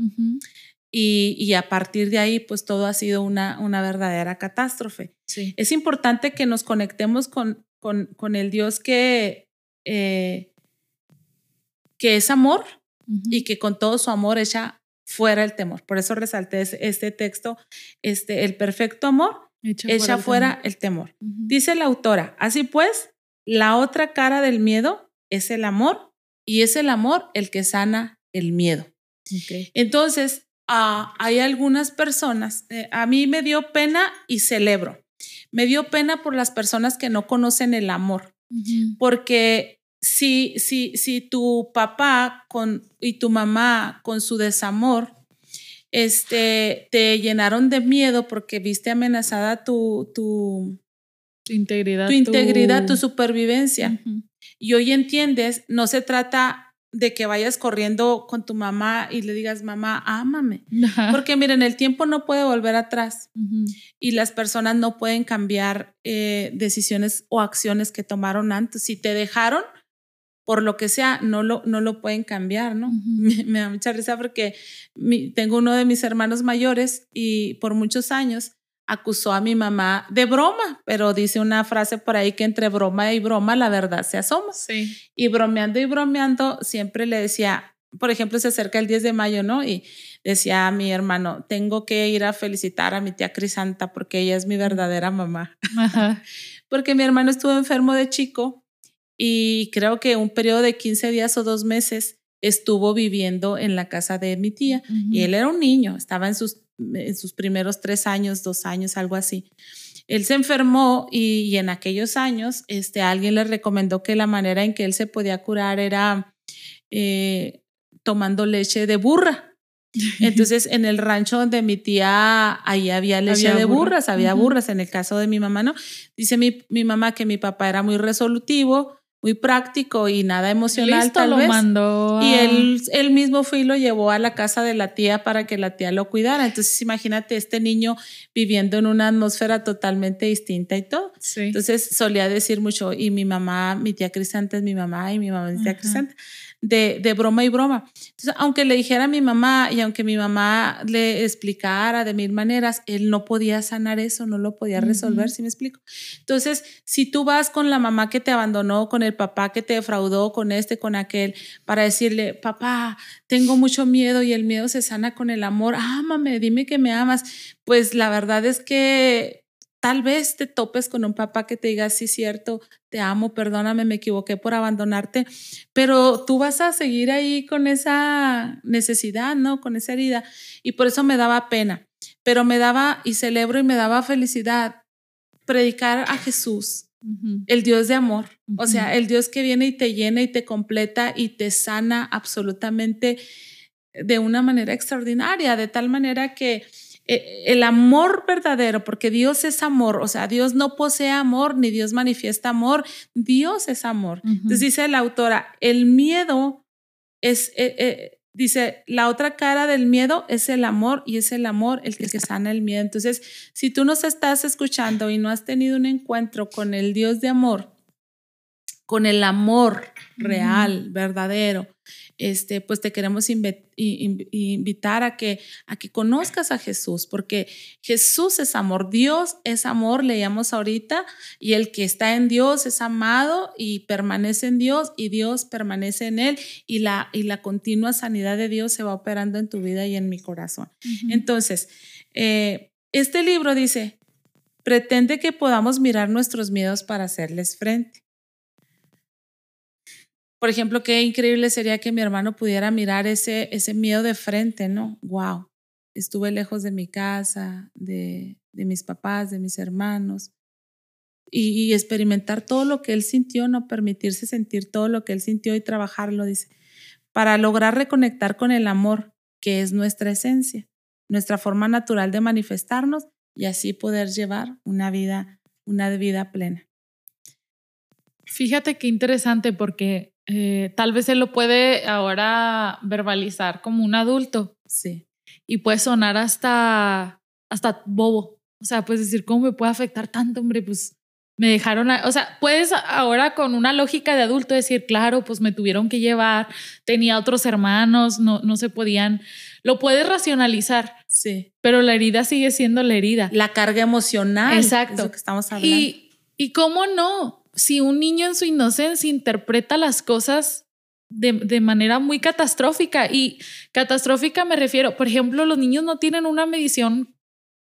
Speaker 1: Y, a partir de ahí, pues todo ha sido una, una verdadera catástrofe. Es importante que nos conectemos con, con, con el Dios que, eh, que es amor y que con todo su amor echa fuera el temor. Por eso resalté este texto, este, el perfecto amor echa, fuera, el temor. Dice la autora, así pues, la otra cara del miedo es el amor y es el amor el que sana el miedo. Entonces, hay algunas personas, eh, a mí me dio pena y celebro. Me dio pena por las personas que no conocen el amor, porque si, si, si tu papá con, y tu mamá con su desamor este, te llenaron de miedo porque viste amenazada tu, tu,
Speaker 2: integridad.
Speaker 1: Tu integridad, tu, supervivencia. Y hoy entiendes, no se trata de que vayas corriendo con tu mamá y le digas, mamá, ámame. Porque miren, el tiempo no puede volver atrás y las personas no pueden cambiar eh, decisiones o acciones que tomaron antes. Si te dejaron, por lo que sea, no lo, no lo pueden cambiar, ¿no? me, da mucha risa porque tengo uno de mis hermanos mayores y por muchos años acusó a mi mamá de broma, pero dice una frase por ahí que entre broma y broma la verdad se asoma. Sí. Y bromeando y bromeando siempre le decía, por ejemplo, se acerca el 10 de mayo, ¿no? Y decía a mi hermano, tengo que ir a felicitar a mi tía Crisanta porque ella es mi verdadera mamá. porque mi hermano estuvo enfermo de chico y creo que un periodo de 15 días o dos meses estuvo viviendo en la casa de mi tía y él era un niño, estaba en sus en sus primeros tres años, dos años, algo así. Él se enfermó y, en aquellos años este, alguien le recomendó que la manera en que él se podía curar era eh, tomando leche de burra. Entonces, en el rancho donde mi tía, ahí había leche de burras, había burras, en el caso de mi mamá, ¿no? Dice mi, mi mamá que mi papá era muy resolutivo, muy práctico y nada emocional tal vez. Y él, él mismo fue y lo llevó a la casa de la tía para que la tía lo cuidara. Entonces imagínate este niño viviendo en una atmósfera totalmente distinta y todo. Entonces solía decir mucho, y mi mamá, mi tía Crisanta es mi mamá y mi mamá es mi tía Crisanta de, de, broma y broma. Entonces, aunque le dijera a mi mamá y aunque mi mamá le explicara de mil maneras, él no podía sanar eso, no lo podía resolver, si me explico? Entonces, si tú vas con la mamá que te abandonó, con el papá que te defraudó, con este, con aquel, para decirle, papá, tengo mucho miedo y el miedo se sana con el amor, ámame, dime que me amas, pues la verdad es que Tal vez te topes con un papá que te diga, sí, cierto, te amo, perdóname, me equivoqué por abandonarte, pero tú vas a seguir ahí con esa necesidad, ¿no? Con esa herida. Y por eso me daba pena, pero me daba, y celebro y me daba felicidad, predicar a Jesús, el Dios de amor, o sea, el Dios que viene y te llena y te completa y te sana absolutamente de una manera extraordinaria, de tal manera que el amor verdadero, porque Dios es amor, o sea, Dios no posee amor ni Dios manifiesta amor, Dios es amor. Entonces dice la autora, el miedo es, eh, eh, dice, la otra cara del miedo es el amor y es el amor el que, que sana el miedo. Entonces, si tú nos estás escuchando y no has tenido un encuentro con el Dios de amor, con el amor real, verdadero, este, pues te queremos invitar a que, a que conozcas a Jesús, porque Jesús es amor, Dios es amor, leíamos ahorita, y el que está en Dios es amado y permanece en Dios y Dios permanece en él y la, y la continua sanidad de Dios se va operando en tu vida y en mi corazón. Entonces, eh, este libro dice, pretende que podamos mirar nuestros miedos para hacerles frente. Por ejemplo, qué increíble sería que mi hermano pudiera mirar ese, ese miedo de frente, ¿no? Wow, estuve lejos de mi casa, de, de mis papás, de mis hermanos, y, experimentar todo lo que él sintió, no permitirse sentir todo lo que él sintió y trabajarlo, dice, para lograr reconectar con el amor, que es nuestra esencia, nuestra forma natural de manifestarnos y así poder llevar una vida, una vida plena.
Speaker 2: Fíjate qué interesante porque eh, tal vez él lo puede ahora verbalizar como un adulto.
Speaker 1: Sí.
Speaker 2: Y puede sonar hasta, hasta bobo. O sea, puedes decir, ¿cómo me puede afectar tanto, hombre? Pues me dejaron, o sea, puedes ahora con una lógica de adulto decir, claro, pues me tuvieron que llevar, tenía otros hermanos, no, no se podían, lo puedes racionalizar.
Speaker 1: Sí.
Speaker 2: Pero la herida sigue siendo la herida.
Speaker 1: La carga emocional.
Speaker 2: Exacto.
Speaker 1: que estamos hablando.
Speaker 2: Y, y cómo no, si un niño en su inocencia interpreta las cosas de, manera muy catastrófica, y catastrófica me refiero, por ejemplo, los niños no tienen una medición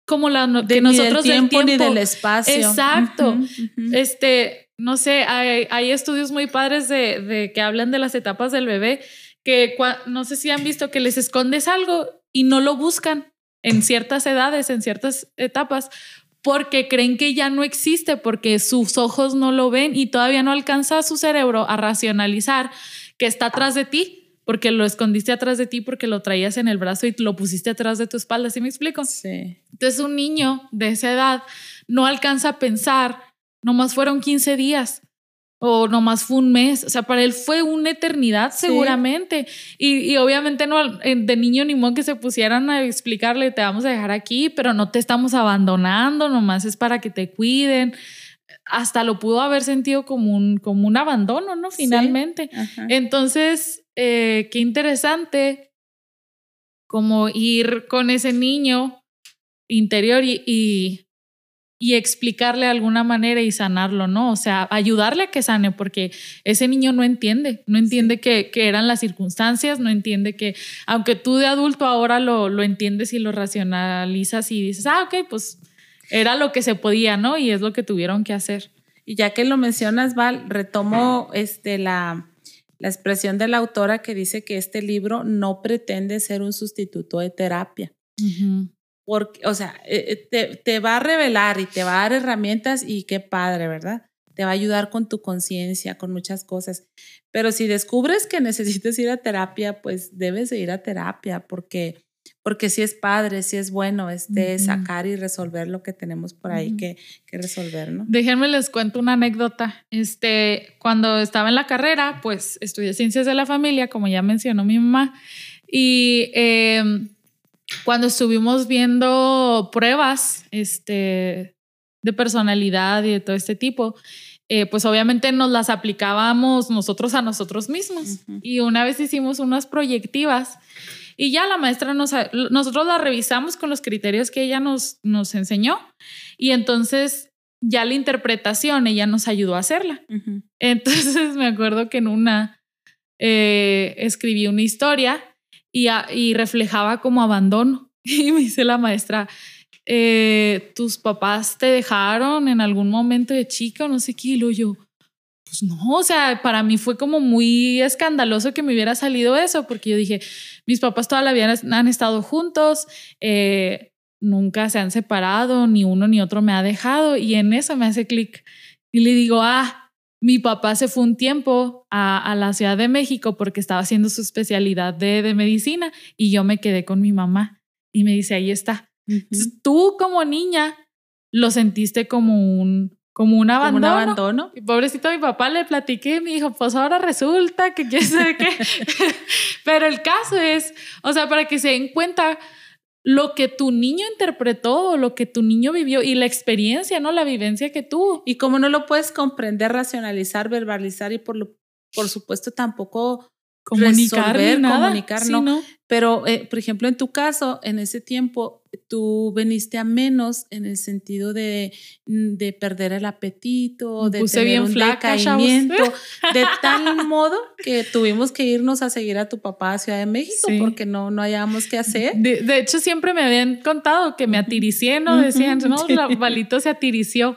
Speaker 2: como la de nosotros
Speaker 1: del tiempo, ni del espacio.
Speaker 2: Exacto. Este, no sé, hay, estudios muy padres de, que hablan de las etapas del bebé, que no sé si han visto que les escondes algo y no lo buscan en ciertas edades, en ciertas etapas, porque creen que ya no existe, porque sus ojos no lo ven y todavía no alcanza su cerebro a racionalizar que está atrás de ti. porque lo escondiste atrás de ti porque lo traías en el brazo y lo pusiste atrás de tu espalda, ¿sí me explico?
Speaker 1: Sí.
Speaker 2: Entonces un niño de esa edad no alcanza a pensar, nomás fueron 15 días o nomás fue un mes, o sea, para él fue una eternidad seguramente. Y, obviamente no, de niño ni modo que se pusieran a explicarle, te vamos a dejar aquí, pero no te estamos abandonando, nomás es para que te cuiden. Hasta lo pudo haber sentido como un, como un abandono, ¿no? Finalmente. Entonces, eh, qué interesante como ir con ese niño interior y y explicarle de alguna manera y sanarlo, ¿no? O sea, ayudarle a que sane, porque ese niño no entiende, no entiende que, eran las circunstancias, no entiende que, aunque tú de adulto ahora lo, lo entiendes y lo racionalizas y dices, ah, ok, pues era lo que se podía, ¿no? Y es lo que tuvieron que hacer.
Speaker 1: Y ya que lo mencionas, Val, retomo este, la, la expresión de la autora que dice que este libro no pretende ser un sustituto de terapia. Porque, o sea, eh, eh, te, te, va a revelar y te va a dar herramientas y qué padre, ¿verdad? Te va a ayudar con tu conciencia, con muchas cosas. Pero si descubres que necesitas ir a terapia, pues debes de ir a terapia porque, porque si es padre, si es bueno este, sacar y resolver lo que tenemos por ahí que, que, resolver, ¿no?
Speaker 2: Déjenme les cuento una anécdota. Este, cuando estaba en la carrera, pues estudié ciencias de la familia, como ya mencionó mi mamá, y... Eh, cuando estuvimos viendo pruebas este, de personalidad y de todo este tipo, eh, pues obviamente nos las aplicábamos nosotros a nosotros mismos. Y una vez hicimos unas proyectivas y ya la maestra nos, nosotros la revisamos con los criterios que ella nos, nos enseñó y entonces ya la interpretación ella nos ayudó a hacerla. Entonces me acuerdo que en una eh, escribí una historia y, reflejaba como abandono. Y me dice la maestra, eh, ¿tus papás te dejaron en algún momento de chica o no sé qué? Y yo, pues no, o sea, para mí fue como muy escandaloso que me hubiera salido eso, porque yo dije, mis papás toda la vida han estado juntos, eh, nunca se han separado, ni uno ni otro me ha dejado, y en eso me hace clic. Y le digo, ah, mi papá se fue un tiempo a, la Ciudad de México porque estaba haciendo su especialidad de, medicina y yo me quedé con mi mamá. Y me dice, ahí está. tú como niña lo sentiste como un, como un abandono. un
Speaker 1: abandono.
Speaker 2: Y pobrecito mi papá le platiqué y me dijo, pues ahora resulta que quién sabe qué. Pero el caso es, o sea, para que se den cuenta lo que tu niño interpretó, lo que tu niño vivió y la experiencia, ¿no? La vivencia que tuvo.
Speaker 1: Y como no lo puedes comprender, racionalizar, verbalizar y por, lo, por supuesto tampoco
Speaker 2: comunicar,
Speaker 1: comunicar, no. Pero, eh, por ejemplo, en tu caso, en ese tiempo, tú veniste a menos en el sentido de, mm, de perder el apetito, de tener bien un flaca, de tal modo que tuvimos que irnos a seguir a tu papá a Ciudad de México porque no, no hallábamos qué hacer.
Speaker 2: De, hecho, siempre me habían contado que me atiricié, ¿no? Decían, no, el balito se atirició.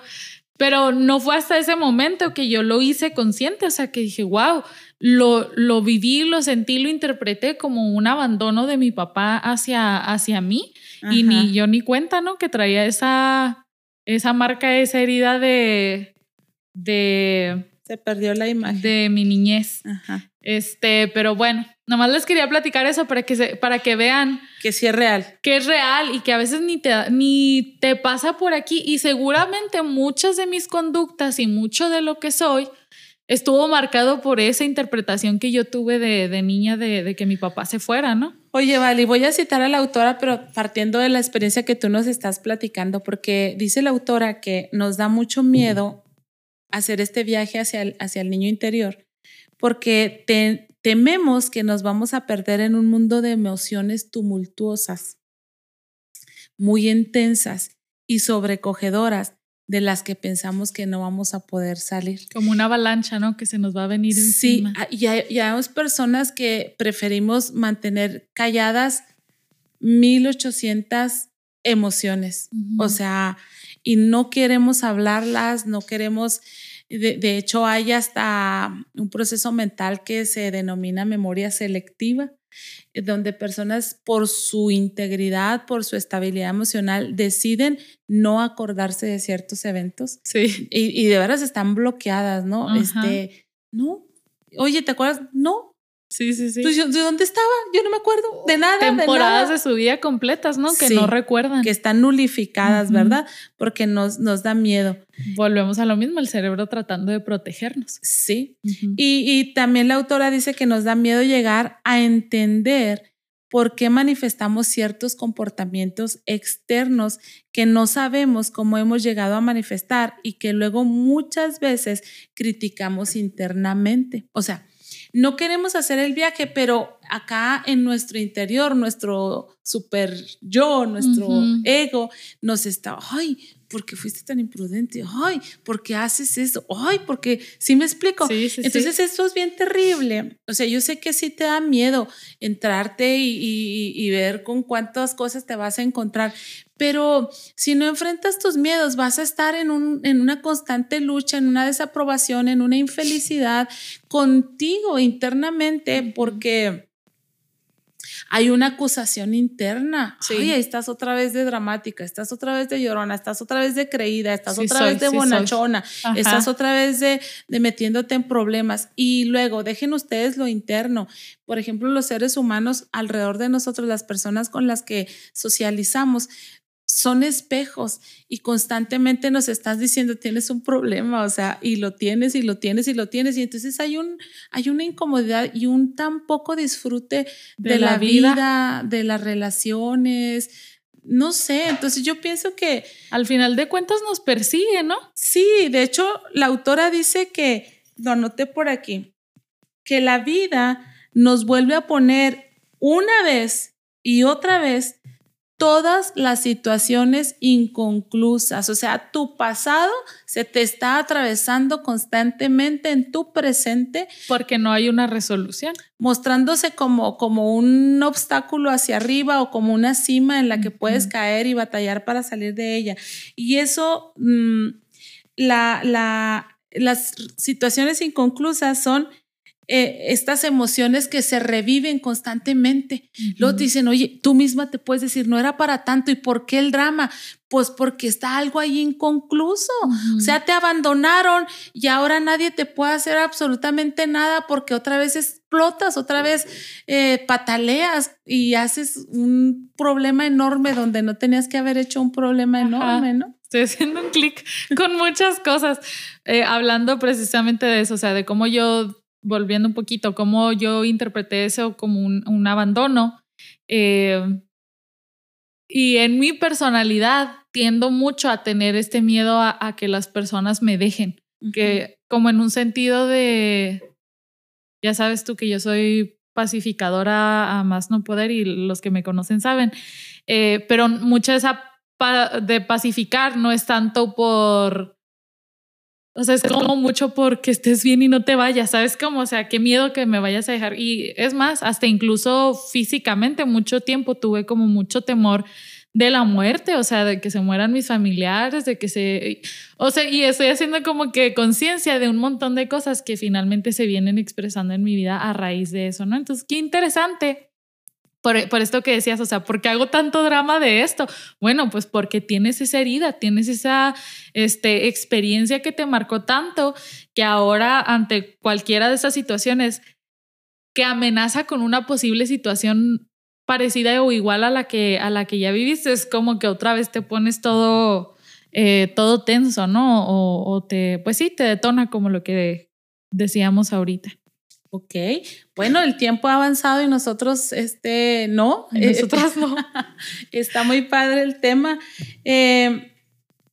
Speaker 2: Pero no fue hasta ese momento que yo lo hice consciente, o sea, que dije, wow, lo, lo viví, lo sentí, lo interpreté como un abandono de mi papá hacia, hacia mí y ni yo ni cuenta, ¿no? Que traía esa, esa marca, esa herida de, de...
Speaker 1: Se perdió la imagen.
Speaker 2: De mi niñez. Este, pero bueno, nomás les quería platicar eso para que, se, para que vean.
Speaker 1: Que sí es real.
Speaker 2: Que es real y que a veces ni te, ni te pasa por aquí. Y seguramente muchas de mis conductas y mucho de lo que soy estuvo marcado por esa interpretación que yo tuve de, niña de, que mi papá se fuera, ¿no?
Speaker 1: Oye, Vali, voy a citar a la autora, pero partiendo de la experiencia que tú nos estás platicando, porque dice la autora que nos da mucho miedo hacer este viaje hacia el, hacia el niño interior, porque tememos que nos vamos a perder en un mundo de emociones tumultuosas, muy intensas y sobrecogedoras, de las que pensamos que no vamos a poder salir.
Speaker 2: Como una avalancha, ¿no? Que se nos va a venir encima.
Speaker 1: Sí, ah, y hay, y hay personas que preferimos mantener calladas 1800 emociones, o sea, y no queremos hablarlas, no queremos, de, de, hecho hay hasta un proceso mental que se denomina memoria selectiva, donde personas por su integridad, por su estabilidad emocional, deciden no acordarse de ciertos eventos.
Speaker 2: Sí.
Speaker 1: Y, de veras están bloqueadas, ¿no? Este, no. Oye, ¿te acuerdas? No.
Speaker 2: Sí, sí, sí.
Speaker 1: Entonces, ¿de dónde estaba? Yo no me acuerdo de nada.
Speaker 2: Temporadas
Speaker 1: de,
Speaker 2: de, su vida completas, ¿no? Que no recuerdan.
Speaker 1: Que están nulificadas, ¿verdad? Porque nos, nos da miedo.
Speaker 2: Volvemos a lo mismo, el cerebro tratando de protegernos.
Speaker 1: Sí. y, y también la autora dice que nos da miedo llegar a entender por qué manifestamos ciertos comportamientos externos que no sabemos cómo hemos llegado a manifestar y que luego muchas veces criticamos internamente. O sea, no queremos hacer el viaje, pero acá en nuestro interior, nuestro super yo, nuestro ego, nos está, ay, ¿por qué fuiste tan imprudente? Ay, ¿por qué haces eso? Ay, porque, ¿sí me explico? Entonces esto es bien terrible. O sea, yo sé que sí te da miedo entrarte y, y ver con cuántas cosas te vas a encontrar, pero si no enfrentas tus miedos, vas a estar en, un, en una constante lucha, en una desaprobación, en una infelicidad contigo internamente, porque hay una acusación interna. Sí. estás otra vez de dramática, estás otra vez de llorona, estás otra vez de creída, estás otra vez de bonachona, estás otra vez de, de, metiéndote en problemas. Y luego, dejen ustedes lo interno. Por ejemplo, los seres humanos alrededor de nosotros, las personas con las que socializamos, son espejos y constantemente nos estás diciendo tienes un problema, o sea, y lo tienes y lo tienes y lo tienes. Y entonces hay un hay una incomodidad y un tan poco disfrute de, la, vida, de las relaciones, no sé, entonces yo pienso que
Speaker 2: al final de cuentas nos persigue, ¿no?
Speaker 1: Sí, de hecho la autora dice que lo anoté por aquí, que la vida nos vuelve a poner una vez y otra vez todas las situaciones inconclusas, o sea, tu pasado se te está atravesando constantemente en tu presente.
Speaker 2: Porque no hay una resolución.
Speaker 1: Mostrándose como, como un obstáculo hacia arriba o como una cima en la que puedes caer y batallar para salir de ella. Y eso, mm, la, la, las situaciones inconclusas son eh, estas emociones que se reviven constantemente. Luego te dicen, oye, tú misma te puedes decir, no era para tanto. ¿Y por qué el drama? Pues porque está algo ahí inconcluso. O sea, te abandonaron y ahora nadie te puede hacer absolutamente nada porque otra vez explotas, otra vez eh, pataleas y haces un problema enorme donde no tenías que haber hecho un problema enorme, ¿no?
Speaker 2: Estoy haciendo un clic con muchas cosas, eh, hablando precisamente de eso, o sea, de cómo yo volviendo un poquito, cómo yo interpreté eso como un, abandono. Eh, y en mi personalidad tiendo mucho a tener este miedo a, que las personas me dejen, que como en un sentido de, ya sabes tú que yo soy pacificadora a más no poder y los que me conocen saben, eh, pero mucha esa de pacificar no es tanto por o sea, es como mucho porque estés bien y no te vayas, ¿sabes cómo? O sea, qué miedo que me vayas a dejar. Y es más, hasta incluso físicamente mucho tiempo tuve como mucho temor de la muerte, o sea, de que se mueran mis familiares, de que se... O sea, y estoy haciendo como que conciencia de un montón de cosas que finalmente se vienen expresando en mi vida a raíz de eso, ¿no? Entonces, qué interesante por, esto que decías, o sea, ¿por qué hago tanto drama de esto? Bueno, pues porque tienes esa herida, tienes esa este, experiencia que te marcó tanto que ahora ante cualquiera de esas situaciones que amenaza con una posible situación parecida o igual a la que, a la que ya viviste, es como que otra vez te pones todo, eh, todo tenso, ¿no? O, o te, pues sí, te detona como lo que decíamos ahorita.
Speaker 1: Ok, bueno, el tiempo ha avanzado y nosotros, este, no.
Speaker 2: Nosotros no.
Speaker 1: Está muy padre el tema. Eh,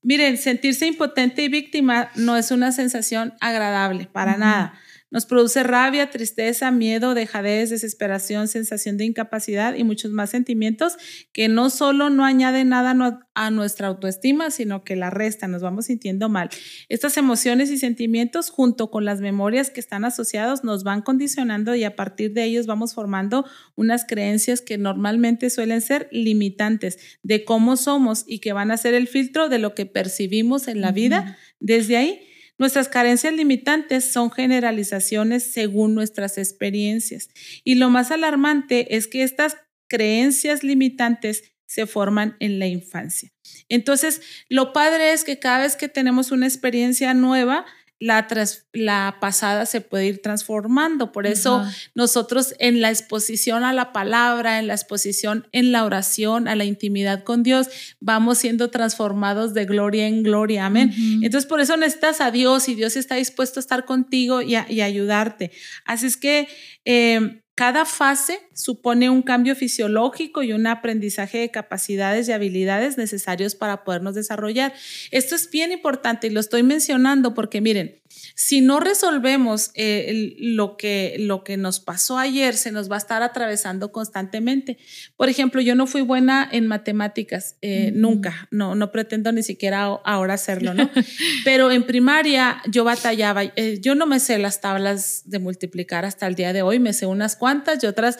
Speaker 1: miren, sentirse impotente y víctima no es una sensación agradable para nada. Nos produce rabia, tristeza, miedo, dejadez, desesperación, sensación de incapacidad y muchos más sentimientos que no solo no añaden nada a nuestra autoestima, sino que la restan, nos vamos sintiendo mal. Estas emociones y sentimientos junto con las memorias que están asociados nos van condicionando y a partir de ellos vamos formando unas creencias que normalmente suelen ser limitantes de cómo somos y que van a ser el filtro de lo que percibimos en la vida. Desde ahí Nuestras carencias limitantes son generalizaciones según nuestras experiencias. Y lo más alarmante es que estas creencias limitantes se forman en la infancia. Entonces, lo padre es que cada vez que tenemos una experiencia nueva, la, la pasada se puede ir transformando. Por eso nosotros en la exposición a la palabra, en la exposición en la oración, a la intimidad con Dios, vamos siendo transformados de gloria en gloria. Amén. Entonces por eso necesitas a Dios y Dios está dispuesto a estar contigo y, y ayudarte. Así es que... Eh, cada fase supone un cambio fisiológico y un aprendizaje de capacidades y habilidades necesarios para podernos desarrollar. Esto es bien importante y lo estoy mencionando porque miren, si no resolvemos eh, lo, que, lo que nos pasó ayer, se nos va a estar atravesando constantemente. Por ejemplo, yo no fui buena en matemáticas, eh, nunca, no, no pretendo ni siquiera ahora hacerlo, ¿no? Pero en primaria yo batallaba, eh, yo no me sé las tablas de multiplicar hasta el día de hoy, me sé unas cuantas y otras,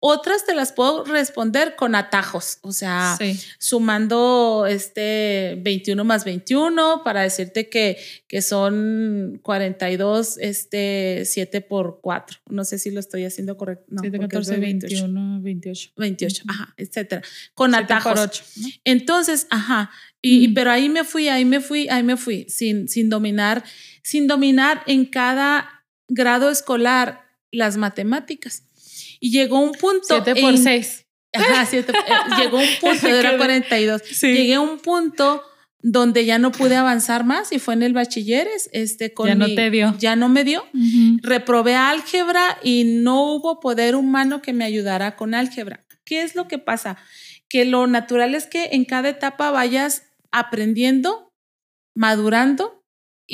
Speaker 1: otras te las puedo responder con atajos, o sea, sumando este 21 más 21 para decirte que, que son 42, este, 7 por 4. No sé si lo estoy haciendo correcto. No,
Speaker 2: 7, 14, 21, 28.
Speaker 1: 28, ajá, etcétera. Con atajos. 8, Entonces, ajá, y, pero ahí me fui, ahí me fui, ahí me fui, sin, sin dominar, sin dominar en cada grado escolar las matemáticas. Y llegó un punto.
Speaker 2: 7 por 6.
Speaker 1: Ajá, siete, eh, llegó un punto, era 42. Llegué a un punto donde ya no pude avanzar más y fue en el bachilleres, este, con
Speaker 2: ya no te dio.
Speaker 1: Ya no me dio. Reprobé álgebra y no hubo poder humano que me ayudara con álgebra. ¿Qué es lo que pasa? Que lo natural es que en cada etapa vayas aprendiendo, madurando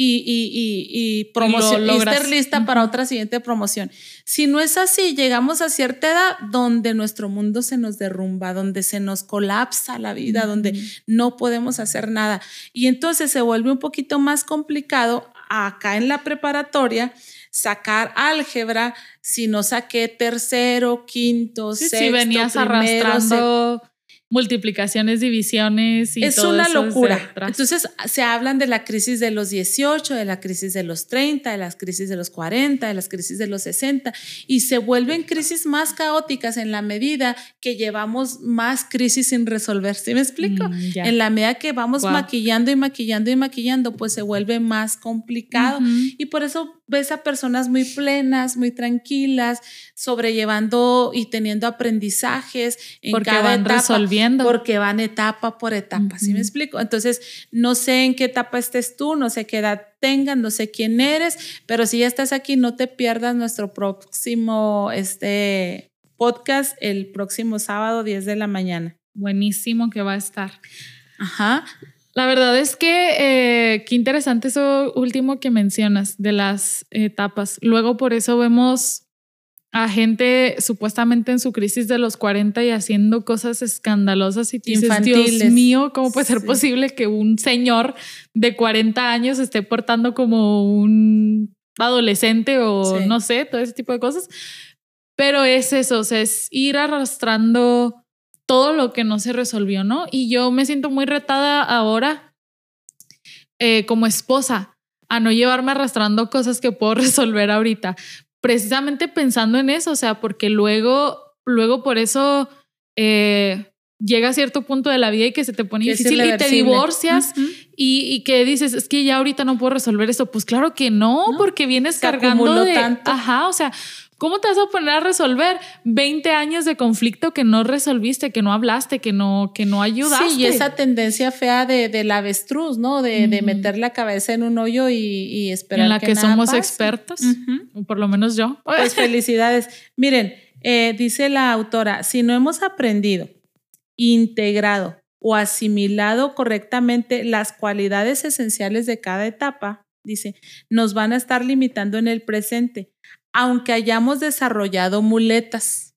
Speaker 1: y, y, y, promoción, y, estar lista para otra siguiente promoción. Si no es así, llegamos a cierta edad donde nuestro mundo se nos derrumba, donde se nos colapsa la vida, donde no podemos hacer nada. Y entonces se vuelve un poquito más complicado acá en la preparatoria sacar álgebra si no saqué tercero, quinto, sexto, si venías arrastrando
Speaker 2: multiplicaciones, divisiones y
Speaker 1: es una locura. Entonces se hablan de la crisis de los 18, de la crisis de los 30, de las crisis de los 40, de las crisis de los 60 y se vuelven crisis más caóticas en la medida que llevamos más crisis sin resolver. ¿Sí me explico? Mm, en la medida que vamos maquillando y maquillando y maquillando, pues se vuelve más complicado y por eso ves a personas muy plenas, muy tranquilas, sobrellevando y teniendo aprendizajes en
Speaker 2: Porque
Speaker 1: cada
Speaker 2: van resolviendo.
Speaker 1: Porque van etapa por etapa, ¿sí me explico? Entonces, no sé en qué etapa estés tú, no sé qué edad tengas, no sé quién eres, pero si ya estás aquí, no te pierdas nuestro próximo este, podcast el próximo sábado, 10 de la mañana.
Speaker 2: Buenísimo que va a estar.
Speaker 1: Ajá.
Speaker 2: La verdad es que eh, qué interesante eso último que mencionas de las etapas. Luego por eso vemos a gente supuestamente en su crisis de los 40 y haciendo cosas escandalosas y dices, Dios mío, ¿cómo puede ser posible que un señor de 40 años esté portando como un adolescente o no sé, todo ese tipo de cosas? Pero es eso, o sea, es ir arrastrando todo lo que no se resolvió, ¿no? Y yo me siento muy retada ahora eh, como esposa a no llevarme arrastrando cosas que puedo resolver ahorita, precisamente pensando en eso, o sea, porque luego, luego por eso eh, llega a cierto punto de la vida y que se te pone difícil y te divorcias y, y, que dices, es que ya ahorita no puedo resolver esto. Pues claro que no, porque vienes cargando de... Tanto. Ajá, o sea, ¿Cómo te vas a poner a resolver 20 años de conflicto que no resolviste, que no hablaste, que no, que no ayudaste?
Speaker 1: Sí, y esa tendencia fea de, del avestruz, ¿no? De, de, meter la cabeza en un hoyo y, y esperar
Speaker 2: En la que, somos expertos, por lo menos yo.
Speaker 1: Pues felicidades. Miren, eh, dice la autora, si no hemos aprendido, integrado o asimilado correctamente las cualidades esenciales de cada etapa, dice, nos van a estar limitando en el presente aunque hayamos desarrollado muletas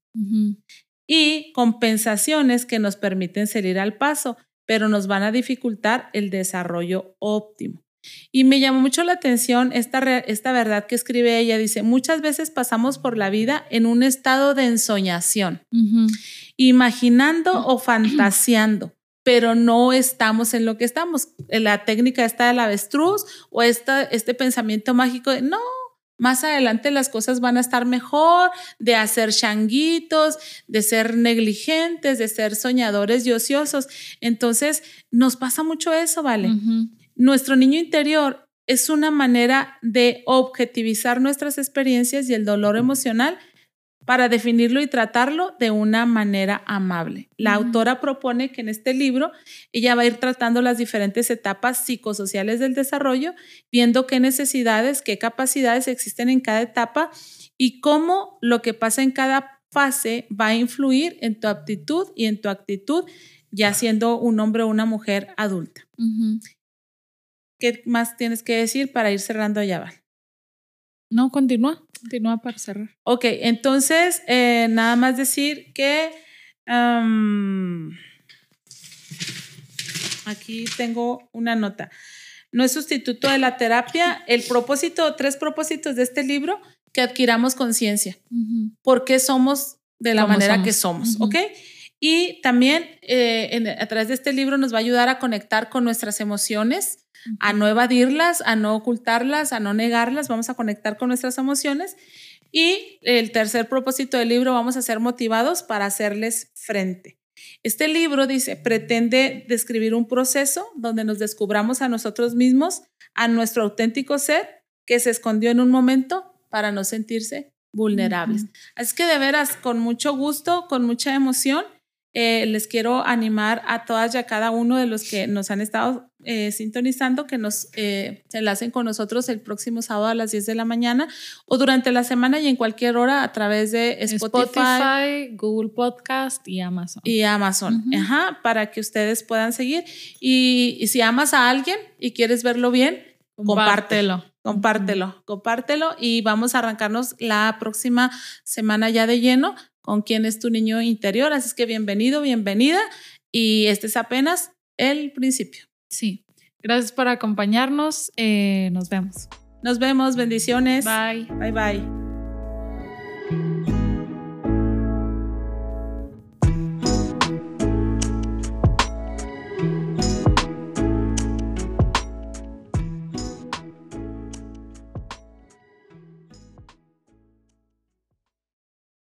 Speaker 1: y compensaciones que nos permiten salir al paso, pero nos van a dificultar el desarrollo óptimo. Y me llamó mucho la atención esta, esta verdad que escribe ella. Dice, muchas veces pasamos por la vida en un estado de ensoñación, imaginando o fantaseando, pero no estamos en lo que estamos. La técnica está del avestruz o esta, este pensamiento mágico de, no, más adelante las cosas van a estar mejor, de hacer changuitos, de ser negligentes, de ser soñadores y ociosos. Entonces, nos pasa mucho eso, ¿vale? Nuestro niño interior es una manera de objetivizar nuestras experiencias y el dolor emocional para definirlo y tratarlo de una manera amable. La autora propone que en este libro ella va a ir tratando las diferentes etapas psicosociales del desarrollo, viendo qué necesidades, qué capacidades existen en cada etapa y cómo lo que pasa en cada fase va a influir en tu aptitud y en tu actitud, ya siendo un hombre o una mujer adulta. ¿Qué más tienes que decir para ir cerrando ya, Val?
Speaker 2: No, continúa, continúa para cerrar.
Speaker 1: Ok, entonces, eh, nada más decir que aquí tengo una nota. No es sustituto de la terapia. El propósito, tres propósitos de este libro, que adquiramos conciencia. ¿Por qué somos de la manera que somos? ¿Ok? Y también eh, a través de este libro nos va a ayudar a conectar con nuestras emociones a no evadirlas, a no ocultarlas, a no negarlas, vamos a conectar con nuestras emociones. Y el tercer propósito del libro, vamos a ser motivados para hacerles frente. Este libro dice, pretende describir un proceso donde nos descubramos a nosotros mismos, a nuestro auténtico ser que se escondió en un momento para no sentirse vulnerables. Así que de veras, con mucho gusto, con mucha emoción, eh, les quiero animar a todas y a cada uno de los que nos han estado eh, sintonizando que nos eh, se enlacen con nosotros el próximo sábado a las 10 de la mañana o durante la semana y en cualquier hora a través de Spotify,
Speaker 2: Google Podcast y Amazon.
Speaker 1: Y Amazon, ajá, para que ustedes puedan seguir. Y, si amas a alguien y quieres verlo bien, compártelo. Compártelo, compártelo y vamos a arrancarnos la próxima semana ya de lleno con quién es tu niño interior. Así es que bienvenido, bienvenida. Y este es apenas el principio.
Speaker 2: Sí. Gracias por acompañarnos. Eh, nos vemos.
Speaker 1: Nos vemos. Bendiciones.
Speaker 2: Bye.
Speaker 1: Bye bye.